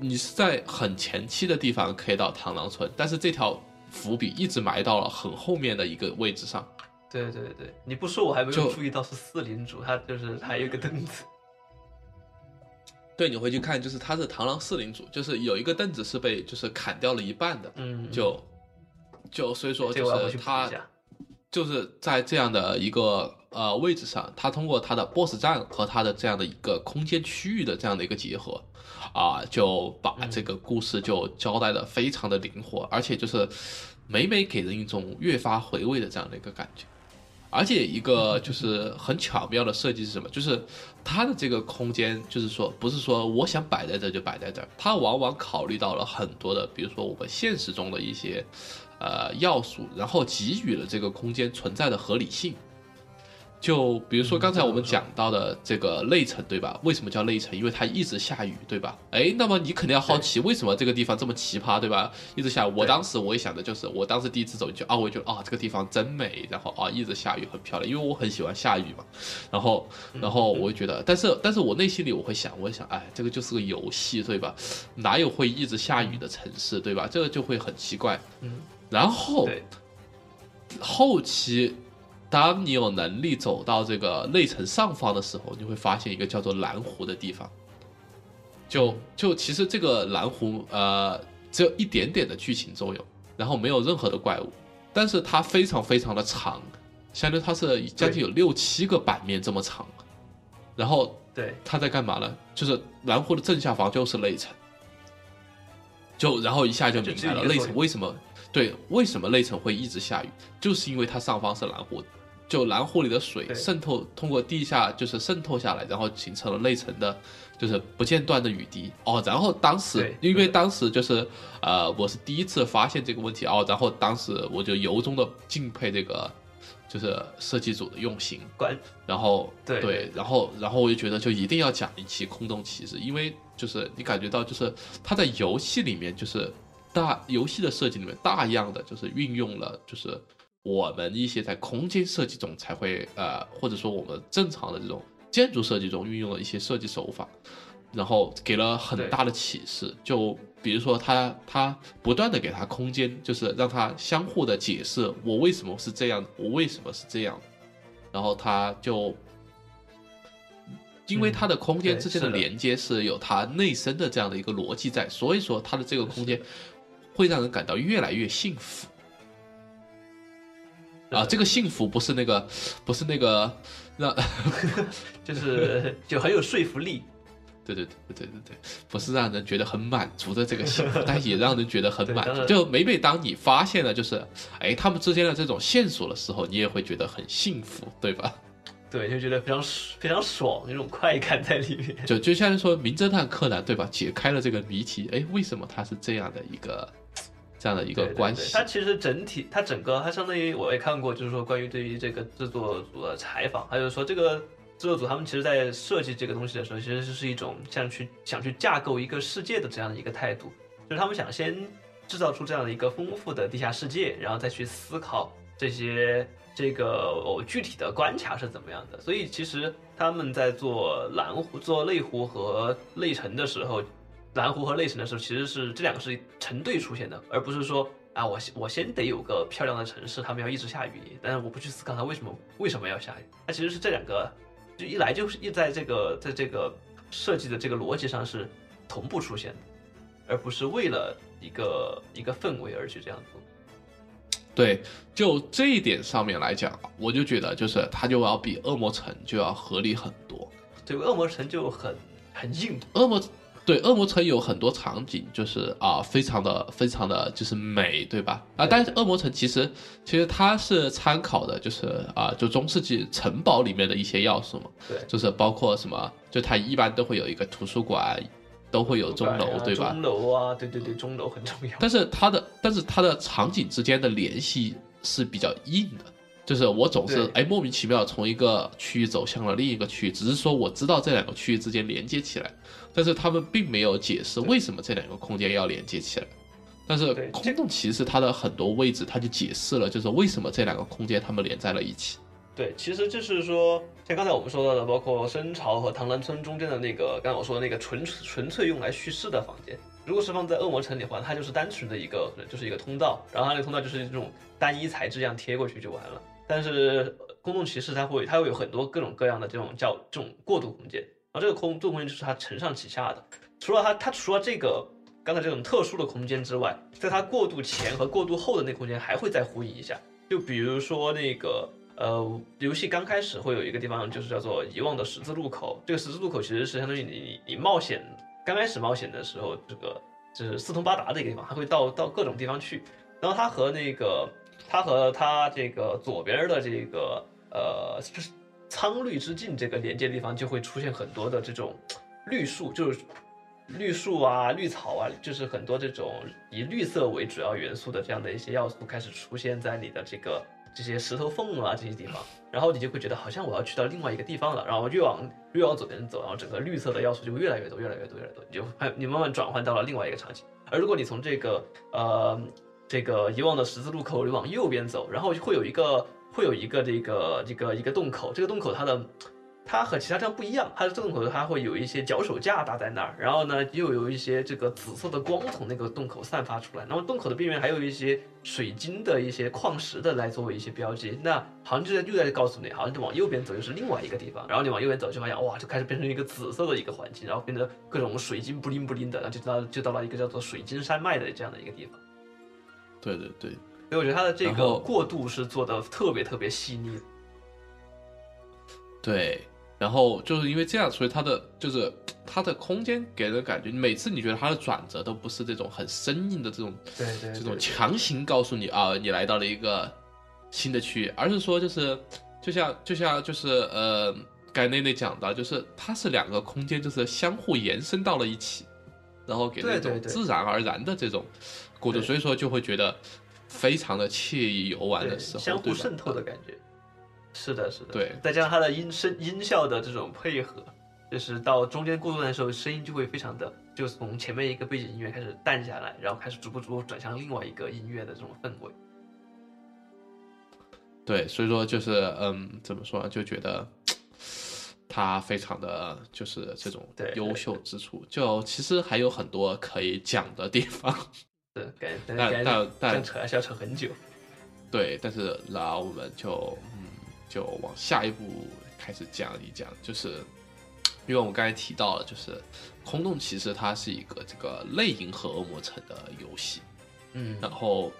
你是在很前期的地方可以到螳螂村，但是这条伏笔一直埋到了很后面的一个位置上，对对对，你不说我还没有注意到是四领主，他就是还有一个凳子。对，你回去看，就是他是螳螂四领主，就是有一个凳子是被就是砍掉了一半的，嗯，就就所以说就是他。就是在这样的一个呃位置上，他通过他的 BOSS 战和他的这样的一个空间区域的这样的一个结合，啊，就把嗯这个故事就交代的非常的灵活，而且就是每每给人一种越发回味的这样的一个感觉。而且一个就是很巧妙的设计是什么？就是它的这个空间，就是说不是说我想摆在这就摆在这儿，它往往考虑到了很多的，比如说我们现实中的一些呃要素，然后给予了这个空间存在的合理性。就比如说嗯刚才我们讲到的这个内城，对吧？为什么叫内城？因为它一直下雨，对吧？哎，那么你肯定要好奇，为什么这个地方这么奇葩，对吧？一直下雨。我当时我也想的就是，我当时第一次走进去啊，我就觉得啊，这个地方真美，然后啊，一直下雨很漂亮，因为我很喜欢下雨嘛。然后，然后我就觉得，但是，但是我内心里我会想，我想，哎，这个就是个游戏，对吧？哪有会一直下雨的城市，对吧？这个就会很奇怪。嗯，然后，后期，当你有能力走到这个内城上方的时候，你会发现一个叫做蓝湖的地方。就就其实这个蓝湖，呃，只有一点点的剧情作用，然后没有任何的怪物，但是它非常非常的长，相当于它是将近有六七个版面这么长。然后对，它在干嘛呢？就是蓝湖的正下方就是内城，就然后一下就明白了内城为什么对为什么内城会一直下雨，就是因为它上方是蓝湖，就蓝湖里的水渗透通过地下就是渗透下来，然后形成了内层的，就是不间断的雨滴哦。然后当时因为当时就是呃我是第一次发现这个问题哦，然后当时我就由衷的敬佩这个就是设计组的用心。关然后对对然后然后我就觉得就一定要讲一期空洞骑士，因为就是你感觉到就是他在游戏里面就是大游戏的设计里面大量的就是运用了就是我们一些在空间设计中才会呃或者说我们正常的这种建筑设计中运用的一些设计手法，然后给了很大的启示。就比如说他他不断的给他空间，就是让他相互的解释我为什么是这样，我为什么是这样，然后他就。因为它的空间之间的连接是有它内生的这样的一个逻辑在，所以说它的这个空间会让人感到越来越幸福。啊，这个幸福不是那个，不是那个，让，就是就很有说服力。对对对对对对，不是让人觉得很满足的这个幸福，但也让人觉得很满足。就每每当你发现了就是，哎，他们之间的这种线索的时候，你也会觉得很幸福，对吧？对，就觉得非常非常爽，那种快感在里面。就就像是说，名侦探柯南，对吧？解开了这个谜题，哎，为什么他是这样的一个这样的一个关系？对它其实整体，它整个，它相当于我也看过，就是说关于对于这个制作组的采访，还有说这个制作组他们其实在设计这个东西的时候，其实是一种像去想去架构一个世界的这样的一个态度，就是他们想先制造出这样的一个丰富的地下世界，然后再去思考这些这个哦具体的关卡是怎么样的。所以其实他们在做蓝湖、做内湖和内城的时候，蓝湖和内城的时候，其实是这两个是成对出现的，而不是说啊，我先我先得有个漂亮的城市，他们要一直下雨，但是我不去思考它为什么为什么要下雨，它其实是这两个，就一来就是一在这个在这个设计的这个逻辑上是同步出现的，而不是为了一个一个氛围而去这样做。对，就这一点上面来讲，我就觉得就是它就要比恶魔城就要合理很多。对，恶魔城就很很硬，恶魔对恶魔城有很多场景，就是啊，非常的非常的就是美，对吧？啊，但是恶魔城其实其实它是参考的，就是啊，就中世纪城堡里面的一些要素嘛，对，就是包括什么，就它一般都会有一个图书馆，都会有钟楼，对吧？钟楼啊，对对对，钟楼很重要。但是它的但是它的场景之间的联系是比较硬的。就是我总是哎莫名其妙从一个区域走向了另一个区域，只是说我知道这两个区域之间连接起来，但是他们并没有解释为什么这两个空间要连接起来。但是空洞骑士它的很多位置，它就解释了，就是为什么这两个空间它们连在了一起。对，其实就是说，像刚才我们说到的，包括深潮和唐兰村中间的那个，刚才我说的那个纯纯粹用来叙事的房间，如果是放在恶魔城里的话，它就是单纯的一个，就是一个通道，然后它那个通道就是这种单一材质这样贴过去就完了。但是空洞骑士它会，它会有很多各种各样的这种叫这种过渡空间，然后这个空这个空间就是它承上启下的。除了它，它除了这个刚才这种特殊的空间之外，在它过渡前和过渡后的那空间还会再呼应一下。就比如说那个呃，游戏刚开始会有一个地方就是叫做遗忘的十字路口，这个十字路口其实是相当于你你冒险刚开始冒险的时候，这个就是四通八达的一个地方，它会到到各种地方去，然后它和那个。它和它这个左边的这个呃，就是苍绿之境这个连接地方，就会出现很多的这种绿树，就是绿树啊、绿草啊，就是很多这种以绿色为主要元素的这样的一些要素开始出现在你的这个这些石头缝啊这些地方，然后你就会觉得好像我要去到另外一个地方了，然后越往越往左边走，然后整个绿色的要素就会越来越多、越来越多、越来越多，你就你慢慢转换到了另外一个场景。而如果你从这个呃。这个遗忘的十字路口，你往右边走，然后会有一个会有一个这个这个一个洞口，这个洞口它的它和其他地方不一样，它的洞口它会有一些脚手架搭在那儿，然后呢又有一些这个紫色的光从那个洞口散发出来，那么洞口的边缘还有一些水晶的一些矿石的来作为一些标记，那好像就在又在告诉你，好像就往右边走就是另外一个地方，然后你往右边走就发现哇，就开始变成一个紫色的一个环境，然后变得各种水晶不灵不灵的，然后就到就到了一个叫做水晶山脉的这样的一个地方。对对对，所以我觉得它的这个过渡是做的特别特别细腻。对，然后就是因为这样，所以它的就是它的空间给人感觉，每次你觉得它的转折都不是这种很生硬的这种，对对，这种强行告诉你啊，你来到了一个新的区域，而是说就是就像就像就是呃，盖内内讲的，就是它是两个空间就是相互延伸到了一起，然后给那种自然而然的这种。过渡，所以说就会觉得非常的惬意游玩的时候，相互渗透的感觉。是的，是的。对，再加上它的音声音效的这种配合，就是到中间过渡的时候，声音就会非常的，就从前面一个背景音乐开始淡下来，然后开始逐步逐步转向另外一个音乐的这种氛围。对，所以说就是嗯，怎么说呢？就觉得 它非常的就是这种优秀之处，就其实还有很多可以讲的地方。是，但但但扯还是要扯很久。对，但是那我们就嗯，就往下一步开始讲一讲，就是因为我们刚才提到了，就是《空洞骑士》它是一个这个类银河恶魔城的游戏，嗯，然后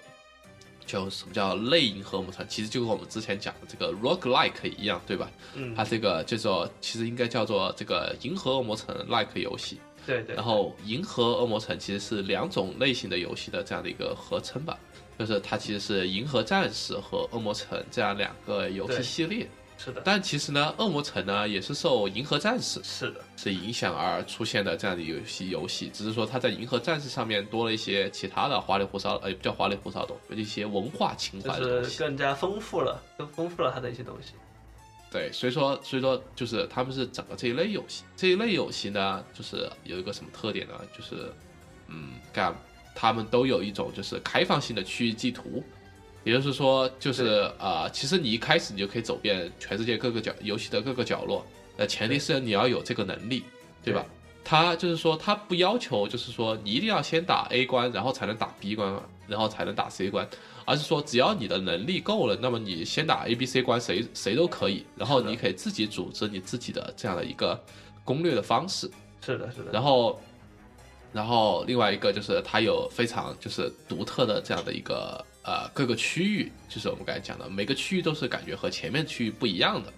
就什么叫类银河恶魔城？其实就跟我们之前讲的这个 Rock Like 一样，对吧？嗯，它这个叫做其实应该叫做这个银河恶魔城 Like 游戏。对对，然后银河恶魔城其实是两种类型的游戏的这样的一个合称吧，就是它其实是银河战士和恶魔城这样两个游戏系列。是的。但其实呢，恶魔城呢也是受银河战士是的是影响而出现的这样的游戏游戏，只是说它在银河战士上面多了一些其他的花里胡哨，呃，不叫花里胡哨的，有一些文化情怀的东西，更加丰富了，更丰富了它的一些东西。对，所以说，所以说，就是他们是整个这一类游戏，这一类游戏呢，就是有一个什么特点呢？就是，嗯，干，他们都有一种就是开放性的区域地图，也就是说，就是啊，其实你一开始你就可以走遍全世界各个角游戏的各个角落，呃，前提是你要有这个能力，对吧？他就是说，他不要求就是说你一定要先打 A 关，然后才能打 B 关，然后才能打 C 关。而是说，只要你的能力够了，那么你先打 A、B、C 关，谁谁都可以。然后你可以自己组织你自己的这样的一个攻略的方式。是的，是的。然后，然后另外一个就是它有非常就是独特的这样的一个呃各个区域，就是我们刚才讲的，每个区域都是感觉和前面区域不一样的。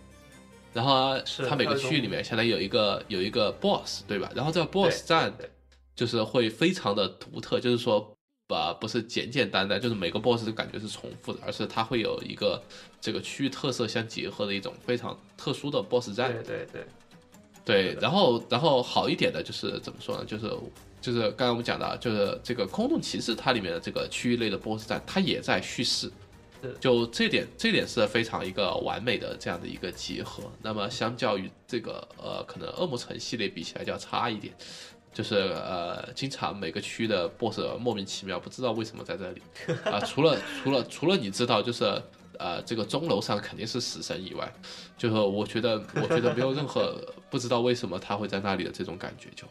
然后啊是它每个区域里面相当于有一个有一个 BOSS 对吧？然后这个 BOSS 战就是会非常的独特，就是说。呃，不是简简单单，就是每个 BOSS 的感觉是重复的，而是它会有一个这个区域特色相结合的一种非常特殊的 BOSS 战。对对对，对，然后然后好一点的就是怎么说呢？就是就是刚刚我们讲的，就是这个空洞骑士它里面的这个区域类的 BOSS 战，它也在叙事是，就这点这点是非常一个完美的这样的一个结合。那么相较于这个呃，可能恶魔城系列比起来就要差一点。就是呃，经常每个区的 BOSS 莫名其妙不知道为什么在这里啊、除了除了除了你知道就是呃这个钟楼上肯定是死神以外，就是我觉得我觉得没有任何 不知道为什么他会在那里的这种感觉就，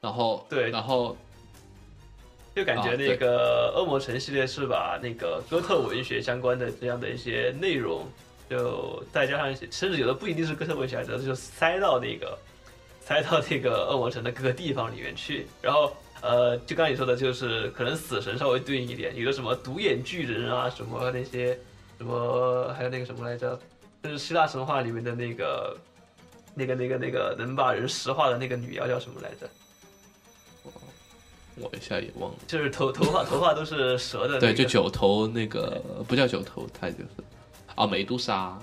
然后对然后就感觉啊那个恶魔城系列是把那个哥特文学相关的这样的一些内容，就再加上一些，甚至有的不一定是哥特文学，有的就塞到那个塞到那个恶魔城的各个地方里面去。然后呃，就刚才你说的，就是可能死神稍微对应一点，有的什么独眼巨人啊，什么那些什么，还有那个什么来着，就是希腊神话里面的那个那个那个那个能把人石化的那个女妖叫什么来着？我一下也忘了，就是头头发头发都是蛇的、那个，对，就九头那个不叫九头，它就是。啊美杜莎，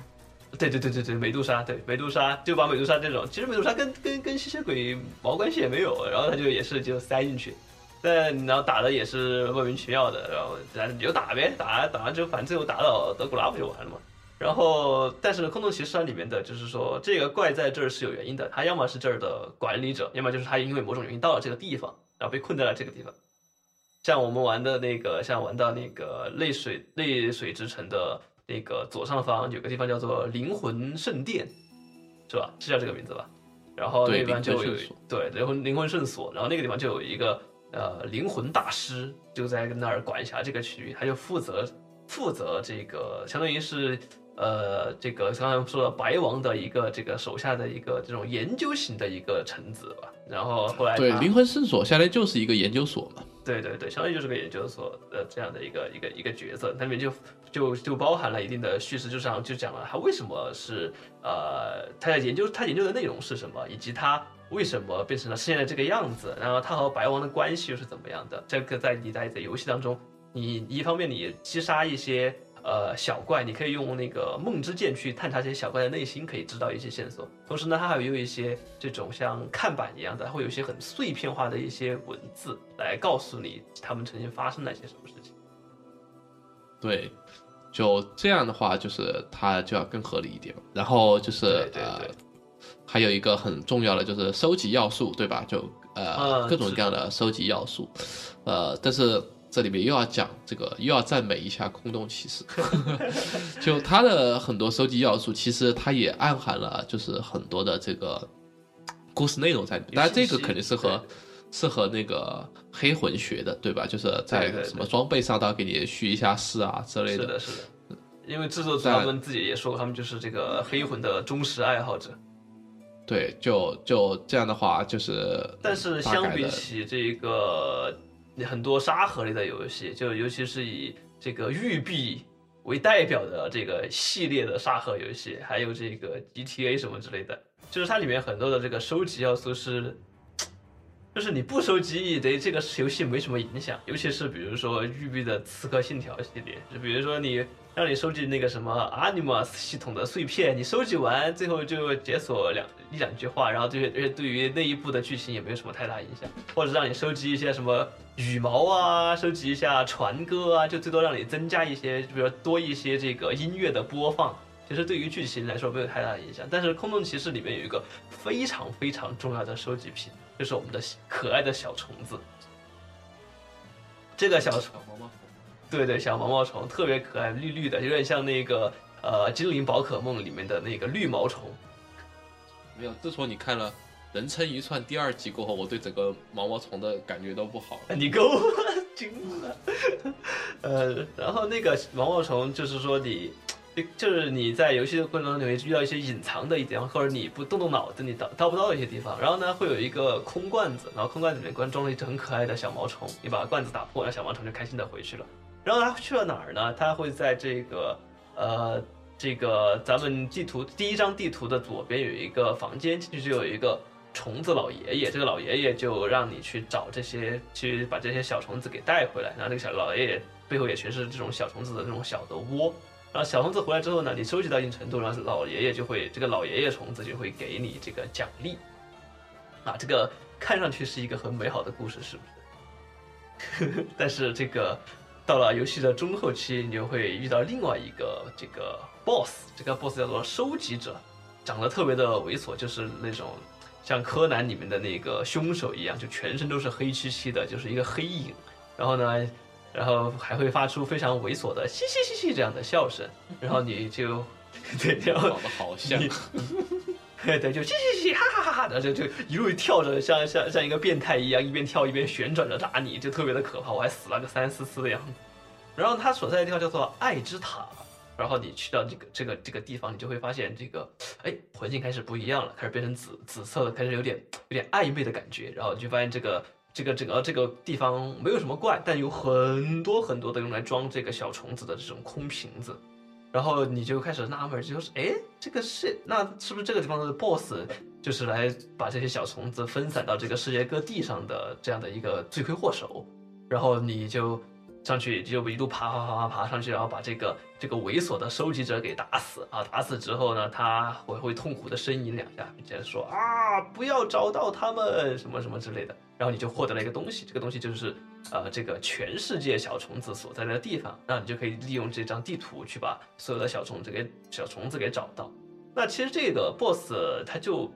对对对对对，美杜莎，对美杜莎就把美杜莎这种，其实美杜莎跟跟跟吸血鬼毛关系也没有，然后他就也是就塞进去，但然后打的也是莫名其妙的，然后然后你就打呗，打打完之后反正最后打倒德古拉不就完了吗？然后但是空洞骑士它里面的就是说这个怪在这儿是有原因的，他要么是这儿的管理者，要么就是他因为某种原因到了这个地方，然后被困在了这个地方。像我们玩的那个，像玩到那个泪水泪水之城的那个左上方有个地方叫做灵魂圣殿，是吧？是叫这个名字吧？然后那对个地方就有对灵魂灵魂圣所，然后那个地方就有一个呃灵魂大师就在那儿管辖这个区域，他就负责负责这个相当于是呃这个刚才说的白王的一个这个手下的一个这种研究型的一个臣子吧。然后后来对灵魂圣所相当于就是一个研究所嘛，对对对，相当于就是个研究所的这样的一个一个一个角色，它里面就就就包含了一定的叙事，就上就讲了他为什么是呃他在研究他研究的内容是什么，以及他为什么变成了现在这个样子，然后他和白王的关系又是怎么样的。这个在你在在游戏当中，你一方面你击杀一些呃小怪，你可以用那个梦之剑去探查这些小怪的内心，可以知道一些线索。同时呢，它还有一些这种像看板一样的，会有一些很碎片化的一些文字来告诉你他们曾经发生了一些什么事情。对，就这样的话，就是它就要更合理一点。然后就是对对呃对，还有一个很重要的就是收集要素，对吧？就呃、嗯各种各样的收集要素，呃，但是这里面又要讲这个，又要赞美一下空洞骑士，就它的很多收集要素，其实它也暗含了就是很多的这个故事内容在里面。当然，这个肯定是和是和那个黑魂学的，对吧？就是在什么装备上都要给你续一下饰啊之类是的，是的。因为制作组他们自己也说过，他们就是这个黑魂的忠实爱好者。对，就就这样的话，就是但是相比起这个很多沙盒类的游戏，就尤其是以这个育碧为代表的这个系列的沙盒游戏，还有这个 GTA 什么之类的，就是它里面很多的这个收集要素是，就是你不收集对这个游戏没什么影响，尤其是比如说育碧的《刺客信条》系列，就比如说你让你收集那个什么 Animus 系统的碎片，你收集完最后就解锁两一两句话，然后这些这些对于那一部的剧情也没有什么太大影响，或者让你收集一些什么羽毛啊，收集一下船歌啊，就最多让你增加一些，比如多一些这个音乐的播放。其实对于剧情来说没有太大的影响，但是《空洞骑士》里面有一个非常非常重要的收集品，就是我们的可爱的小虫子。这个小虫，对对，小毛毛虫特别可爱，绿绿的，有点像那个呃《精灵宝可梦》里面的那个绿毛虫。没有。自从你看了《人称一串》第二集过后，我对整个毛毛虫的感觉都不好 了。你给我惊了。呃，然后那个毛毛虫就是说你，就是你在游戏的过程中你会遇到一些隐藏的一点，或者你不动动脑子你到到不到的一些地方。然后呢，会有一个空罐子，然后空罐子里面关装了一只很可爱的小毛虫，你把罐子打破，然后小毛虫就开心的回去了。然后他去了哪儿呢？他会在这个呃这个咱们地图第一张地图的左边有一个房间，进去就有一个虫子老爷爷。这个老爷爷就让你去找这些，去把这些小虫子给带回来。然后这个小老爷爷背后也全是这种小虫子的这种小的窝。然后小虫子回来之后呢，你收集到一定程度，然后老爷爷就会这个老爷爷虫子就会给你这个奖励。啊，这个看上去是一个很美好的故事，是不是？但是这个到了游戏的中后期，你就会遇到另外一个这个 boss，这个 boss 叫做收集者，长得特别的猥琐，就是那种像柯南里面的那个凶手一样，就全身都是黑漆漆的，就是一个黑影。然后呢，然后还会发出非常猥琐的嘻嘻嘻嘻这样的笑声，然后你就 对，然后长得好像，对 嘿 对，就嘻嘻嘻哈哈哈哈的，就就一路跳着，像像像一个变态一样，一边跳一边旋转着打你，就特别的可怕。我还死了个三四次的样子。然后他所在的地方叫做爱之塔，然后你去到这个这个这个地方，你就会发现这个，哎，环境开始不一样了，开始变成紫紫色的，开始有点有点暧昧的感觉。然后你就发现这个这个整个这个地方没有什么怪，但有很多很多的用来装这个小虫子的这种空瓶子。然后你就开始纳闷，就是哎，这个是那是不是这个地方的 BOSS 就是来把这些小虫子分散到这个世界各地上的这样的一个罪魁祸首？然后你就上去就一路爬爬爬爬爬上去，然后把这个这个猥琐的收集者给打死啊！打死之后呢，他会会痛苦的呻吟两下，并且说啊，不要找到他们什么什么之类的。然后你就获得了一个东西，这个东西就是呃这个全世界小虫子所在的地方，那你就可以利用这张地图去把所有的小虫子给小虫子给找到。那其实这个 boss 他就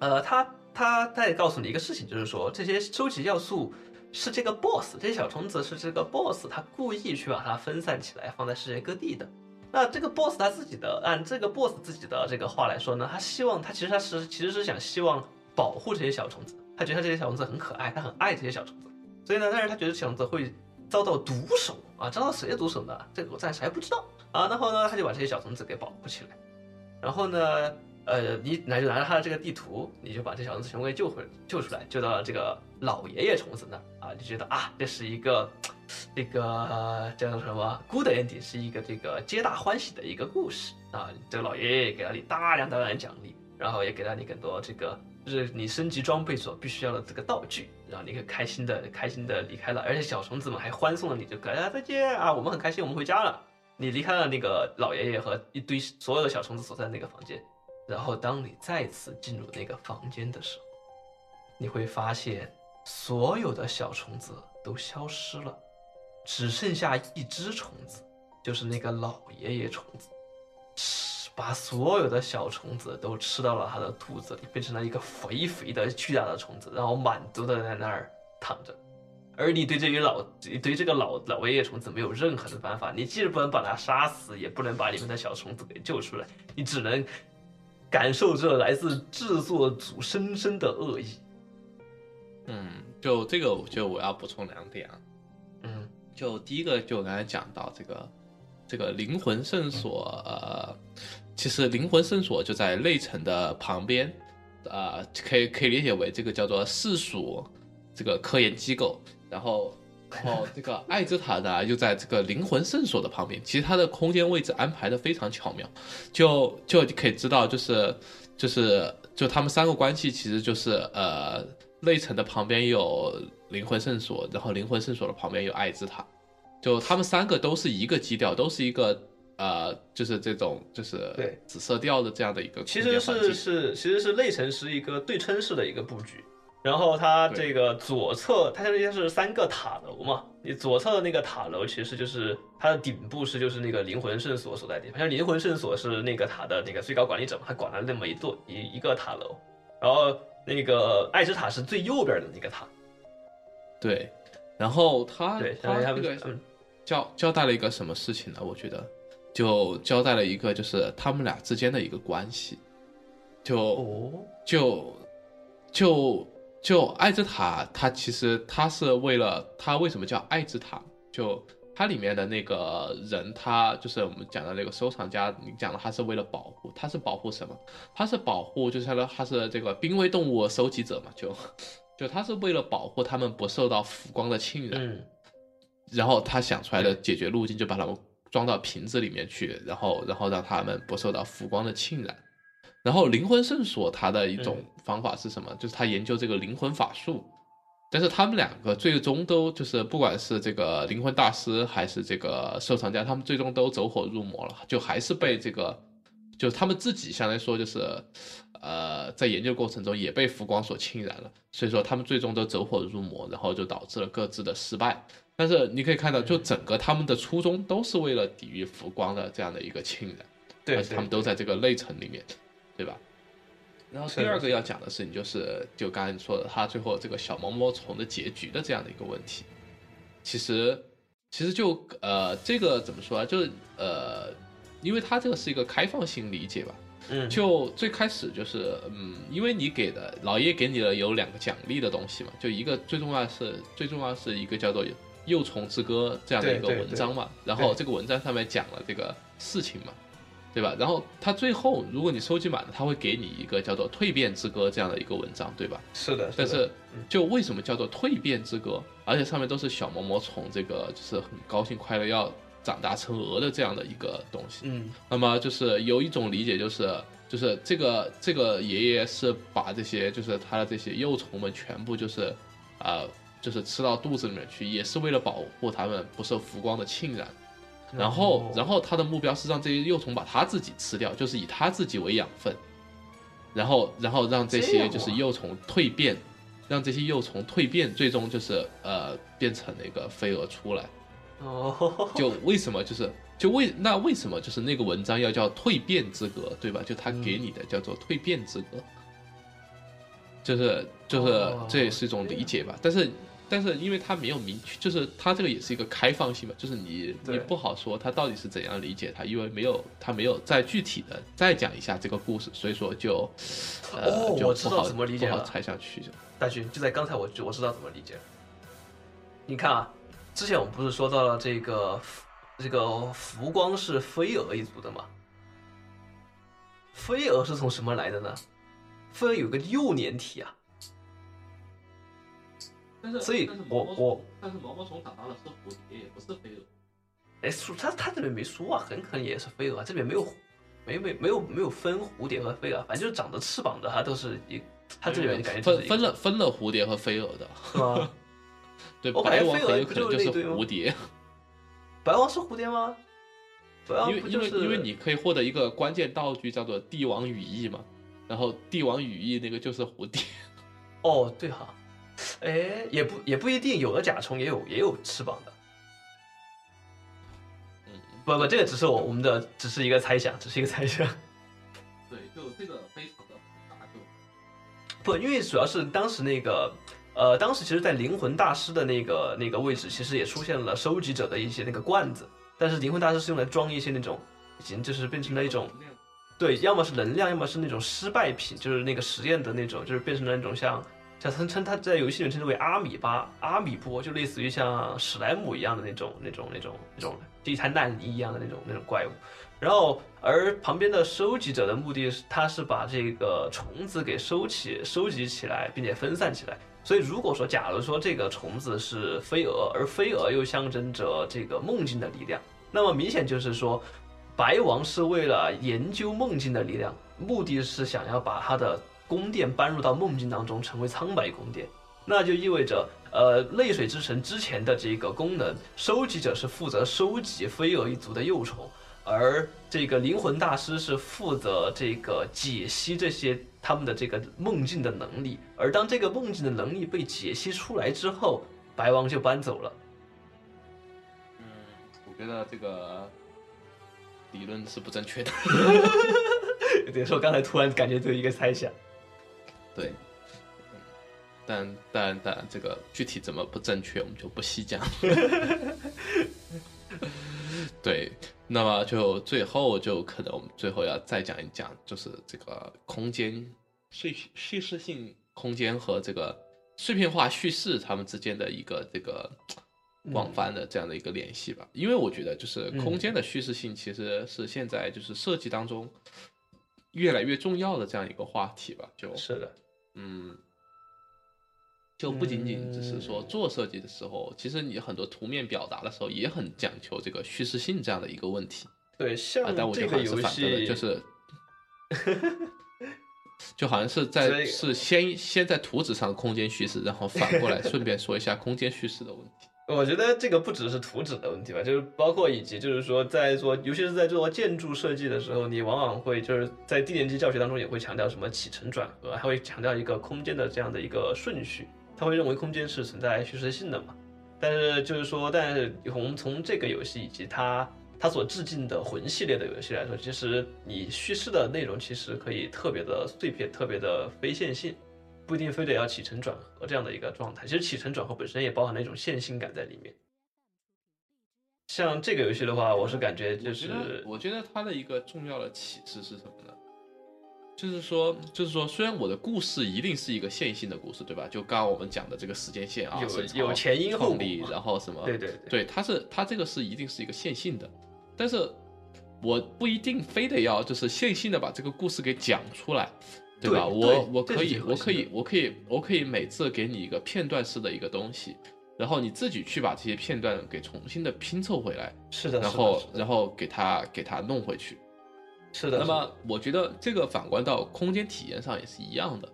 呃他他在告诉你一个事情，就是说这些收集要素是这个 boss，这些小虫子是这个 boss 他故意去把它分散起来放在世界各地的。那这个 boss 他自己的按这个 boss 自己的这个话来说呢，他希望他其实他是其实是想希望保护这些小虫子。他觉得这些小虫子很可爱，他很爱这些小虫子，所以呢，但是他觉得小虫子会遭到毒手啊，遭到谁的毒手呢？这个我暂时还不知道啊。然后呢，他就把这些小虫子给保护起来。然后呢，呃，你拿就拿着他的这个地图，你就把这小虫子全部给救回救出来，救到了这个老爷爷虫子那儿啊，就觉得啊，这是一个这个叫做什么 good ending，是一个这个皆大欢喜的一个故事啊。这个老爷爷给了你大量大量的奖励，然后也给了你很多这个。就是你升级装备所必须要的这个道具，然后你可以开心的、开心的离开了，而且小虫子们还欢送了你，就大家再见啊，我们很开心，我们回家了。你离开了那个老爷爷和一堆所有的小虫子所在那个房间，然后当你再次进入那个房间的时候，你会发现所有的小虫子都消失了，只剩下一只虫子，就是那个老爷爷虫子。把所有的小虫子都吃到了他的肚子里，变成了一个肥肥的巨大的虫子，然后满足的在那儿躺着。而你对这于老，你对这个老老爷爷虫子没有任何的办法，你既不能把它杀死，也不能把里面的小虫子给救出来，你只能感受这来自制作组深深的恶意。嗯，就这个，就我要补充两点啊。嗯，就第一个，就刚才讲到这个，这个灵魂圣所，呃。其实灵魂圣所就在内城的旁边，啊，可以可以理解为这个叫做市属这个科研机构，然后，然后这个爱之塔呢就在这个灵魂圣所的旁边，其实它的空间位置安排的非常巧妙，就就可以知道就是就是就他们三个关系其实就是呃内城的旁边有灵魂圣所，然后灵魂圣所的旁边有爱之塔，就他们三个都是一个基调，都是一个。呃，就是这种，就是对。紫色调的这样的一个，其实是是其实是内城是一个对称式的一个布局，然后它这个左侧它现在是三个塔楼嘛，你左侧的那个塔楼其实就是它的顶部是就是那个灵魂圣所所在地方，像灵魂圣所是那个塔的那个最高管理者嘛，他管了那么一座一一个塔楼，然后那个爱之塔是最右边的那个塔，对，然后他对他这个交交代了一个什么事情呢？我觉得。就交代了一个，就是他们俩之间的一个关系，就就就就爱之塔，它其实它是为了它为什么叫爱之塔？就它里面的那个人，他就是我们讲的那个收藏家，你讲的他是为了保护，他是保护什么？他是保护，就是他的他是这个濒危动物收集者嘛，就就他是为了保护他们不受到浮光的侵染。然后他想出来的解决路径就把他们装到瓶子里面去，然后然后让他们不受到浮光的侵染。然后灵魂圣所它的一种方法是什么？就是他研究这个灵魂法术，但是他们两个最终都就是不管是这个灵魂大师还是这个收藏家，他们最终都走火入魔了，就还是被这个，就是他们自己相当于说就是，呃，在研究过程中也被浮光所侵染了，所以说他们最终都走火入魔，然后就导致了各自的失败。但是你可以看到，就整个他们的初衷都是为了抵御浮光的这样的一个侵染，对，而且他们都在这个内层里面。对吧？然后第二个要讲的事情就是，就刚才你说的，他最后这个小毛毛虫的结局的这样的一个问题。其实，其实就呃，这个怎么说啊？就是呃，因为他这个是一个开放性理解吧。嗯。就最开始就是，嗯，因为你给的老爷给你了有两个奖励的东西嘛，就一个最重要是最重要是一个叫做《幼虫之歌》这样的一个文章嘛。然后这个文章上面讲了这个事情嘛。对吧？然后他最后，如果你收集满了，他会给你一个叫做《蜕变之歌》这样的一个文章，对吧？是的。但是，就为什么叫做蜕变之歌？而且上面都是小毛毛虫，这个就是很高兴快乐要长大成鹅的这样的一个东西。嗯。那么就是有一种理解，就是就是这个这个爷爷是把这些就是他的这些幼虫们全部就是啊就是吃到肚子里面去，也是为了保护它们不受浮光的侵染。然后，然后他的目标是让这些幼虫把他自己吃掉，就是以他自己为养分，然后，然后让这些就是幼虫蜕变，让这些幼虫蜕变，最终就是呃变成那个飞蛾出来。哦，就为什么就是就为那为什么就是那个文章要叫蜕变之歌，对吧？就他给你的叫做蜕变之歌，就是就是这也是一种理解吧，但是。但是因为他没有明确，就是他这个也是一个开放性嘛，就是你你不好说他到底是怎样理解它，因为没有他没有再具体的再讲一下这个故事，所以说就呃就不好不好猜下去。大勋就在刚才我就我知道怎么理解。你看啊，之前我们不是说到了这个这个浮光是飞蛾一族的吗？飞蛾是从什么来的呢？飞蛾有个幼年体啊。所以，我我但是毛毛虫长大了是蝴蝶，也不是飞蛾。哎，说他他这边没说啊，很可能也是飞蛾。这边没有，没没没有没有分蝴蝶和飞蛾，反正就是长着翅膀的，它都是一，它这边感觉分分了分了蝴蝶和飞蛾的，是吗？对，白王很有可能就是蝴蝶。白王是蝴蝶吗？因为因为因为你可以获得一个关键道具叫做帝王羽翼嘛，然后帝王羽翼那个就是蝴蝶。哦，对哈。哎，也不也不一定，有的甲虫也有也有翅膀的。嗯，不不，这个只是我我们的只是一个猜想，只是一个猜想。对，就这个非常的复杂，就不，因为主要是当时那个呃，当时其实，在灵魂大师的那个那个位置，其实也出现了收集者的一些那个罐子，但是灵魂大师是用来装一些那种已经就是变成了一种，对，要么是能量，要么是那种失败品，就是那个实验的那种，就是变成了那种像。叫称称他在游戏里称之为阿米巴、阿米波，就类似于像史莱姆一样的那种、那种、那种、那种地摊烂泥一样的那种、那种怪物。然后，而旁边的收集者的目的是，他是把这个虫子给收起、收集起来，并且分散起来。所以，如果说假如说这个虫子是飞蛾，而飞蛾又象征着这个梦境的力量，那么明显就是说，白王是为了研究梦境的力量，目的是想要把他的。宫殿搬入到梦境当中，成为苍白宫殿，那就意味着，呃，泪水之城之前的这个功能，收集者是负责收集飞蛾一族的幼虫，而这个灵魂大师是负责这个解析这些他们的这个梦境的能力，而当这个梦境的能力被解析出来之后，白王就搬走了。嗯，我觉得这个理论是不正确的。对，说刚才突然感觉有一个猜想。对，但但但这个具体怎么不正确，我们就不细讲。对，那么就最后就可能我们最后要再讲一讲，就是这个空间叙叙事性空间和这个碎片化叙事它们之间的一个这个广泛的这样的一个联系吧。因为我觉得，就是空间的叙事性其实是现在就是设计当中越来越重要的这样一个话题吧。就是的。嗯，就不仅仅只是说做设计的时候，其实你很多图面表达的时候也很讲求这个叙事性这样的一个问题。对，像啊，但我这就好像是个游反的，戏就是，就好像是在是先先在图纸上空间叙事，然后反过来顺便说一下空间叙事的问题。我觉得这个不只是图纸的问题吧，就是包括以及就是说在做，尤其是在做建筑设计的时候，你往往会就是在低年级教学当中也会强调什么起承转合，还会强调一个空间的这样的一个顺序，他会认为空间是存在叙事性的嘛。但是就是说，但是从从这个游戏以及它它所致敬的魂系列的游戏来说，其实你叙事的内容其实可以特别的碎片，特别的非线性。不一定非得要起承转合这样的一个状态。其实起承转合本身也包含了一种线性感在里面。像这个游戏的话，我是感觉就是我觉得，它的一个重要的启示是什么呢？就是说，就是说，虽然我的故事一定是一个线性的故事，对吧？就刚刚我们讲的这个时间线啊，有有前因后果然后什么，对对对，对，它是它这个是一定是一个线性的，但是我不一定非得要就是线性的把这个故事给讲出来，对吧？对我我可以我可以我可以我可以每次给你一个片段式的一个东西，然后你自己去把这些片段给重新的拼凑回来，是的，然后然后给它给它弄回去。是的，那么我觉得这个反观到空间体验上也是一样的，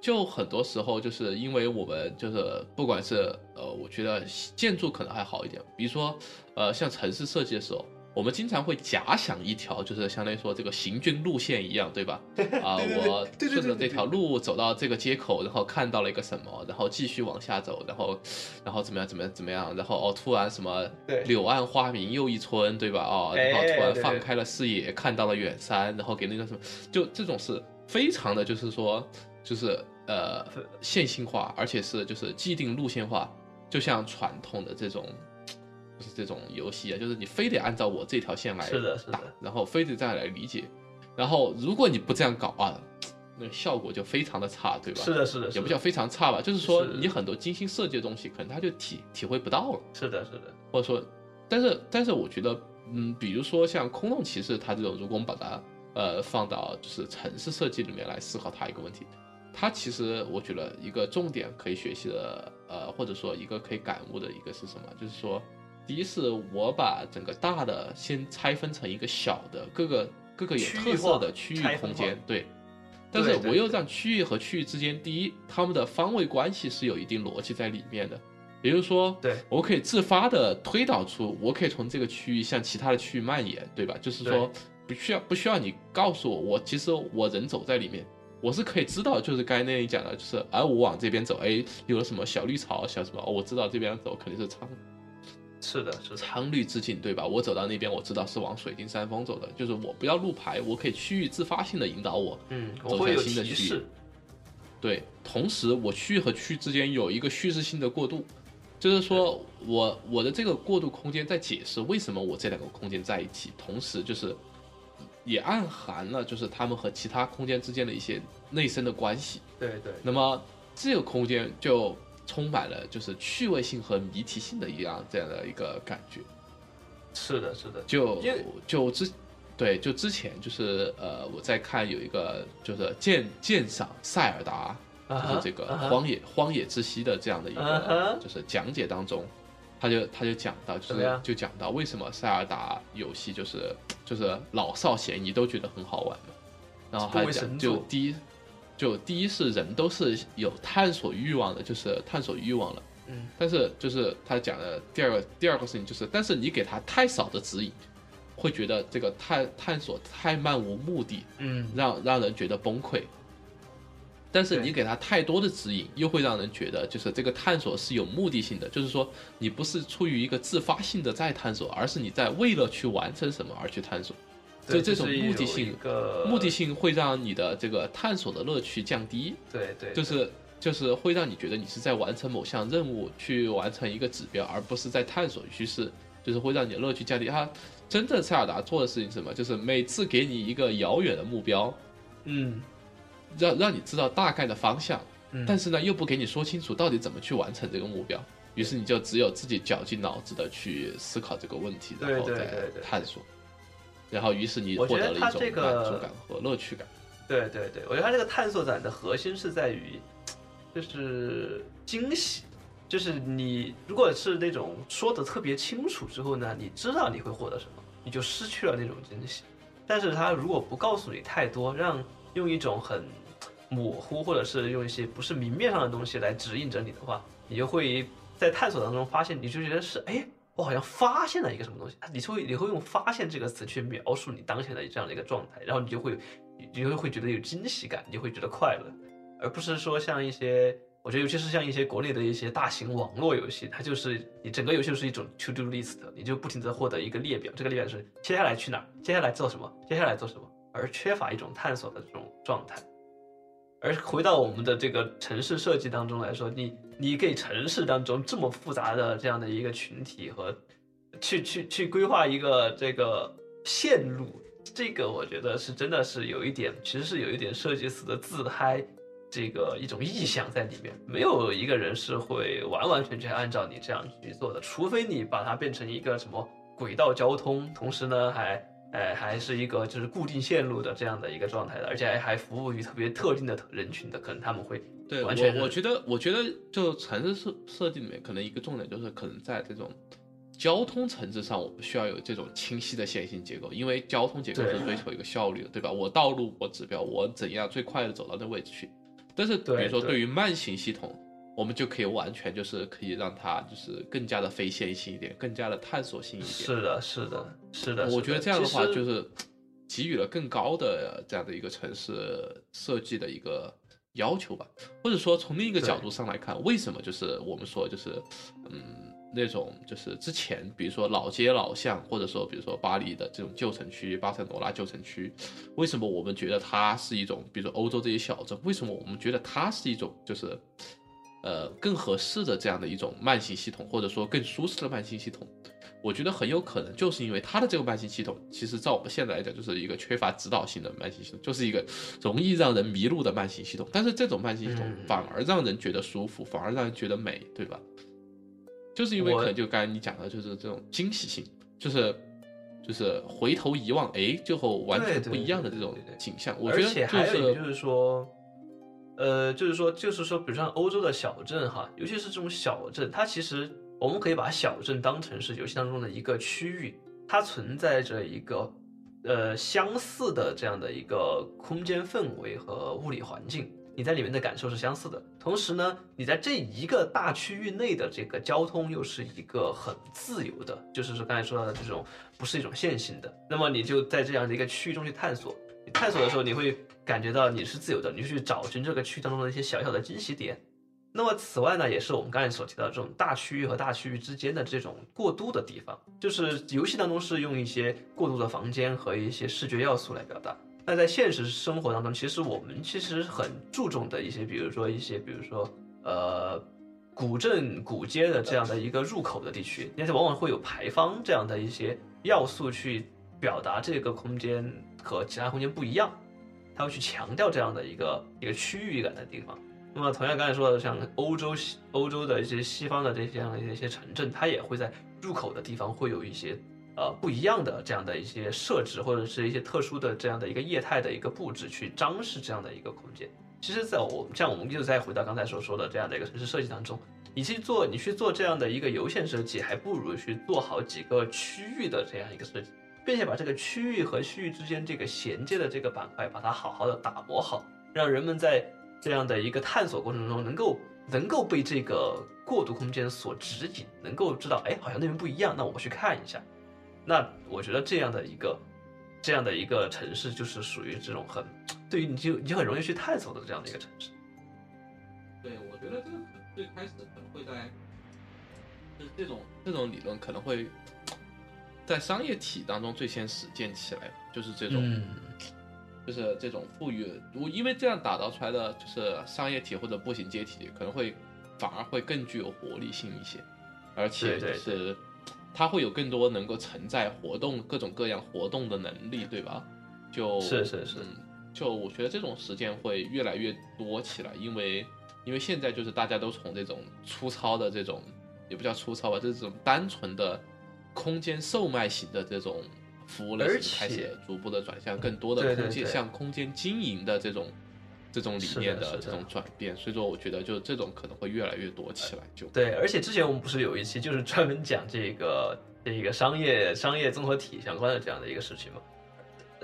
就很多时候就是因为我们就是不管是呃，我觉得建筑可能还好一点，比如说呃像城市设计的时候，我们经常会假想一条就是相当于说这个行军路线一样，对吧？啊，我顺着这条路走到这个街口，然后看到了一个什么，然后继续往下走，然后然后怎么样怎么样怎么样，然后哦突然什么对柳暗花明又一村，对吧？哦，然后哎突然放开了视野，看到了远山，然后给那个什么，就这种是非常的，就是说就是呃线性化，而且是就是既定路线化，就像传统的这种。就是这种游戏啊，就是你非得按照我这条线来是的是的，然后非得这样来理解，然后如果你不这样搞啊，那效果就非常的差，对吧？是的，是的，也不叫非常差吧，就是说你很多精心设计的东西，可能他就体体会不到了，是的，是的，或者说，但是但是我觉得，嗯，比如说像空洞骑士，它这种，如果我们把它呃放到就是城市设计里面来思考它一个问题，它其实我觉得一个重点可以学习的，呃，或者说一个可以感悟的一个是什么？就是说，第一是我把整个大的先拆分成一个小的各个各个有特色的区域空间对。但是我又让区域和区域之间，第一，它们的方位关系是有一定逻辑在里面的，也就是说，对。我可以自发的推导出，我可以从这个区域向其他的区域蔓延，对吧？就是说，不需要不需要你告诉我，我其实我人走在里面，我是可以知道，就是刚才那里讲的，就是哎，我往这边走，哎，有了什么小绿草，小什么，哦我知道这边走肯定是苍是的，是的，苍绿之境，对吧？我走到那边，我知道是往水晶山峰走的，就是我不要路牌，我可以区域自发性的引导我，嗯，我走向会有新的区域，对，同时我区域和区域之间有一个叙事性的过渡，就是说我我的这个过渡空间在解释为什么我这两个空间在一起，同时就是也暗含了就是他们和其他空间之间的一些内生的关系。对对，那么这个空间就充满了就是趣味性和谜题性的一样这样的一个感觉。是的，是的，就就之对，就之前就是呃，我在看有一个就是鉴鉴赏塞尔达，就是这个荒野荒野之息的这样的一啊个就是讲解当中，他就他就讲到，就是就讲到为什么塞尔达游戏就是就是老少咸宜都觉得很好玩嘛，然后不还讲为神作就第一就第一是人都是有探索欲望的，就是探索欲望了。嗯，但是就是他讲的第二个第二个事情就是，但是你给他太少的指引，会觉得这个探探索太漫无目的，嗯，让让人觉得崩溃。但是你给他太多的指引，又会让人觉得就是这个探索是有目的性的，就是说你不是出于一个自发性的在探索，而是你在为了去完成什么而去探索。对就这种目的性目的性会让你的这个探索的乐趣降低，对对，就是就是会让你觉得你是在完成某项任务，去完成一个指标，而不是在探索趋势，就是会让你的乐趣降低。他真正塞尔达做的事情是什么？就是每次给你一个遥远的目标，嗯让让你知道大概的方向，嗯，但是呢又不给你说清楚到底怎么去完成这个目标。于是你就只有自己绞尽脑汁的去思考这个问题，然后再对对探索，然后于是你获得了一种满足感和乐趣感。对对对，我觉得它这个探索感的核心是在于，就是惊喜。就是你如果是那种说的特别清楚之后呢，你知道你会获得什么，你就失去了那种惊喜。但是他如果不告诉你太多，让用一种很模糊或者是用一些不是明面上的东西来指引着你的话，你就会在探索当中发现，你就觉得是哎，我好像发现了一个什么东西。你会你会用“发现”这个词去描述你当前的这样的一个状态，然后你就会你就会觉得有惊喜感，你就会觉得快乐，而不是说像一些。我觉得，尤其是像一些国内的一些大型网络游戏，它就是你整个游戏就是一种 to do list，你就不停的获得一个列表，这个列表是接下来去哪儿，接下来做什么，接下来做什么，而缺乏一种探索的这种状态。而回到我们的这个城市设计当中来说，你你给城市当中这么复杂的这样的一个群体和去去去规划一个这个线路，这个我觉得是真的是有一点，其实是有一点设计师的自嗨。这个一种意向在里面，没有一个人是会完完全全按照你这样去做的，除非你把它变成一个什么轨道交通，同时呢还，哎还是一个就是固定线路的这样的一个状态的，而且还还服务于特别特定的人群的，可能他们会对完全。我我觉得，我觉得就城市设设计里面，可能一个重点就是可能在这种交通层次上，我们需要有这种清晰的线性结构，因为交通结构是追求一个效率的，对吧？我道路我指标，我怎样最快的走到那位置去。但是，比如说对于慢行系统，我们就可以完全就是可以让它就是更加的非线性一点，更加的探索性一点。是的，是的，是的。我觉得这样的话就是给予了更高的这样的一个城市设计的一个要求吧。或者说从另一个角度上来看，为什么就是我们说就是嗯。那种就是之前，比如说老街老巷，或者说比如说巴黎的这种旧城区、巴塞罗那旧城区，为什么我们觉得它是一种，比如说欧洲这些小镇，为什么我们觉得它是一种就是，呃，更合适的这样的一种慢行系统，或者说更舒适的慢行系统？我觉得很有可能就是因为它的这个慢行系统，其实照我们现在来讲，就是一个缺乏指导性的慢行系统，就是一个容易让人迷路的慢行系统。但是这种慢行系统反而让人觉得舒服，反而让人觉得美，对吧？就是因为可能就刚才你讲的，就是这种惊喜性，就是就是回头一望，哎，就和完全不一样的这种景象。我觉得，而且还有就是说，呃，就是说，就是说，比如像欧洲的小镇哈，尤其是这种小镇，它其实我们可以把小镇当成是游戏当中的一个区域，它存在着一个呃相似的这样的一个空间氛围和物理环境。你在里面的感受是相似的，同时呢，你在这一个大区域内的这个交通又是一个很自由的，就是说刚才说到的这种不是一种线性的。那么你就在这样的一个区域中去探索，探索的时候你会感觉到你是自由的，你去找寻这个区当中的一些小小的惊喜点。那么此外呢，也是我们刚才所提到这种大区域和大区域之间的这种过渡的地方，就是游戏当中是用一些过渡的房间和一些视觉要素来表达。那在现实生活当中，其实我们其实很注重的一些，比如说一些，比如说呃，古镇古街的这样的一个入口的地区，那些往往会有牌坊这样的一些要素去表达这个空间和其他空间不一样，它会去强调这样的一个一个区域感的地方。那么同样刚才说的，像欧洲西欧洲的一些西方的这些样的一些城镇，它也会在入口的地方会有一些。呃，不一样的这样的一些设置，或者是一些特殊的这样的一个业态的一个布置，去张饰这样的一个空间。其实，在我像我们又再回到刚才所说的这样的一个城市设计当中，你去做你去做这样的一个游线设计，还不如去做好几个区域的这样一个设计，并且把这个区域和区域之间这个衔接的这个板块，把它好好的打磨好，让人们在这样的一个探索过程中，能够能够被这个过渡空间所指引，能够知道，哎，好像那边不一样，那我去看一下。那我觉得这样的一个，这样的一个城市，就是属于这种很，对于你就你就很容易去探索的这样的一个城市。对，我觉得这个最开始可能会在，就是这种这种理论可能会在商业体当中最先实践起来，就是这种，就是这种富裕，我因为这样打造出来的就是商业体或者步行街体，可能会反而会更具有活力性一些，而且就是。它会有更多能够承载活动各种各样活动的能力，对吧？就是是是，就我觉得这种实践会越来越多起来，因为因为现在就是大家都从这种粗糙的这种，也不叫粗糙吧，就是这种单纯的空间售卖型的这种服务类型开始逐步的转向更多的空间，向空间经营的这种这种理念的这种转变，所以说我觉得就这种可能会越来越多起来，就对，而且之前我们不是有一期就是专门讲这个这个商业商业综合体相关的这样的一个事情嘛。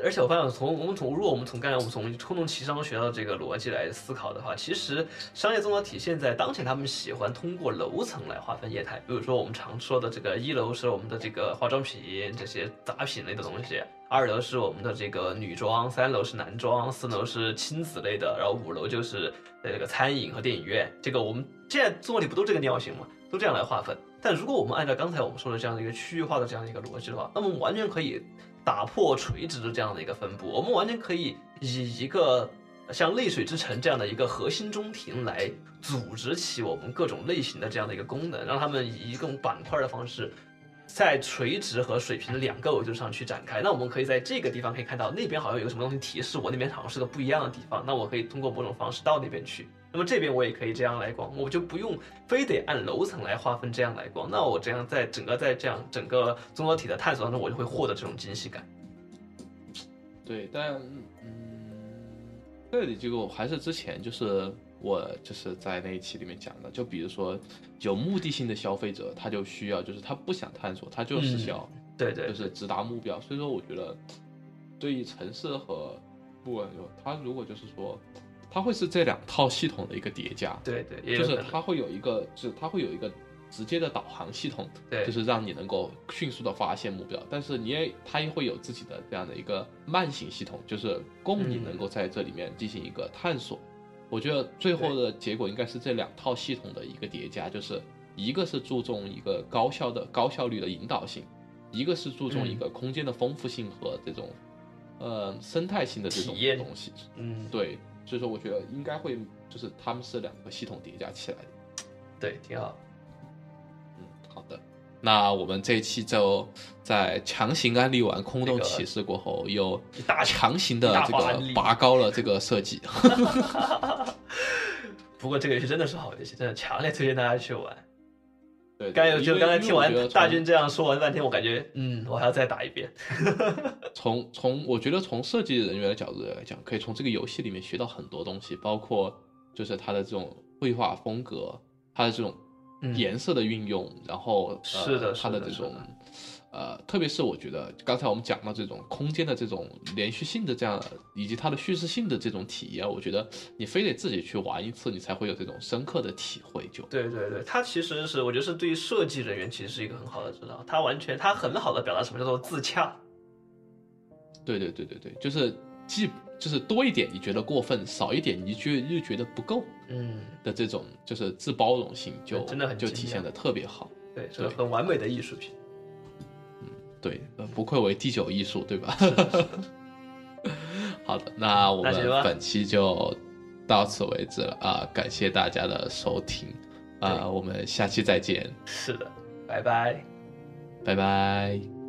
而且我发现从我们从如果我们从刚才我们从空中奇商学到这个逻辑来思考的话，其实商业综合体现在当前他们喜欢通过楼层来划分业态，比如说我们常说的这个一楼是我们的这个化妆品这些杂品类的东西，二楼是我们的这个女装，三楼是男装，四楼是亲子类的，然后五楼就是呃这个餐饮和电影院。这个我们现在综合体不都这个尿性吗？都这样来划分。但如果我们按照刚才我们说的这样的一个区域化的这样的一个逻辑的话，那么我们完全可以打破垂直的这样的一个分布，我们完全可以以一个像泪水之城这样的一个核心中庭来组织起我们各种类型的这样的一个功能，让他们以一种板块的方式。在垂直和水平的两个维度上去展开，那我们可以在这个地方可以看到那边好像有个什么东西提示我，那边好像是个不一样的地方，那我可以通过某种方式到那边去。那么这边我也可以这样来逛，我就不用非得按楼层来划分这样来逛。那我这样在整个在这样整个综合体的探索当中，我就会获得这种惊喜感。对，但嗯，这里这个我还是之前就是我就是在那一期里面讲的，就比如说有目的性的消费者，他就需要就是他不想探索，他就是嗯要、对对，就是直达目标。所以说，我觉得对于城市和不管说他如果就是说，它会是这两套系统的一个叠加，对对，也就是它会有一个，就是它会有一个直接的导航系统，对。就是让你能够迅速的发现目标，但是你也它也会有自己的这样的一个慢行系统，就是供你嗯能够在这里面进行一个探索。我觉得最后的结果应该是这两套系统的一个叠加，就是一个是注重一个高效的高效率的引导性，一个是注重一个空间的丰富性和这种呃生态性的这种东西。嗯，对，所以说我觉得应该会就是他们是两个系统叠加起来的。对，挺好。嗯，好的。那我们这一期就在强行安利完空洞骑士过后，又大强行的这个拔高了这个设计。不过这个游戏真的是好游戏，真的强烈推荐大家去玩。对，刚才就刚才听完大军这样说完半天，我感觉嗯，我还要再打一遍。从从我觉得从设计人员的角度来讲，可以从这个游戏里面学到很多东西，包括就是它的这种绘画风格，它的这种嗯颜色的运用，然后是的呃、它的这种呃，特别是我觉得刚才我们讲到这种空间的这种连续性的这样，以及它的叙事性的这种体验，我觉得你非得自己去玩一次，你才会有这种深刻的体会。就对对对，它其实是我觉得是对于设计人员其实是一个很好的指导，它完全它很好的表达什么叫做自洽。对对对对对，就是既就是多一点你觉得过分，少一点你觉又觉得不够嗯，的这种就是自包容性就，对真的很就体现的特别好。对，是个很完美的艺术品。对，呃不愧为第九艺术，对吧？好的，那我们本期就到此为止了啊、感谢大家的收听啊、对我们下期再见，是的，拜拜。拜拜。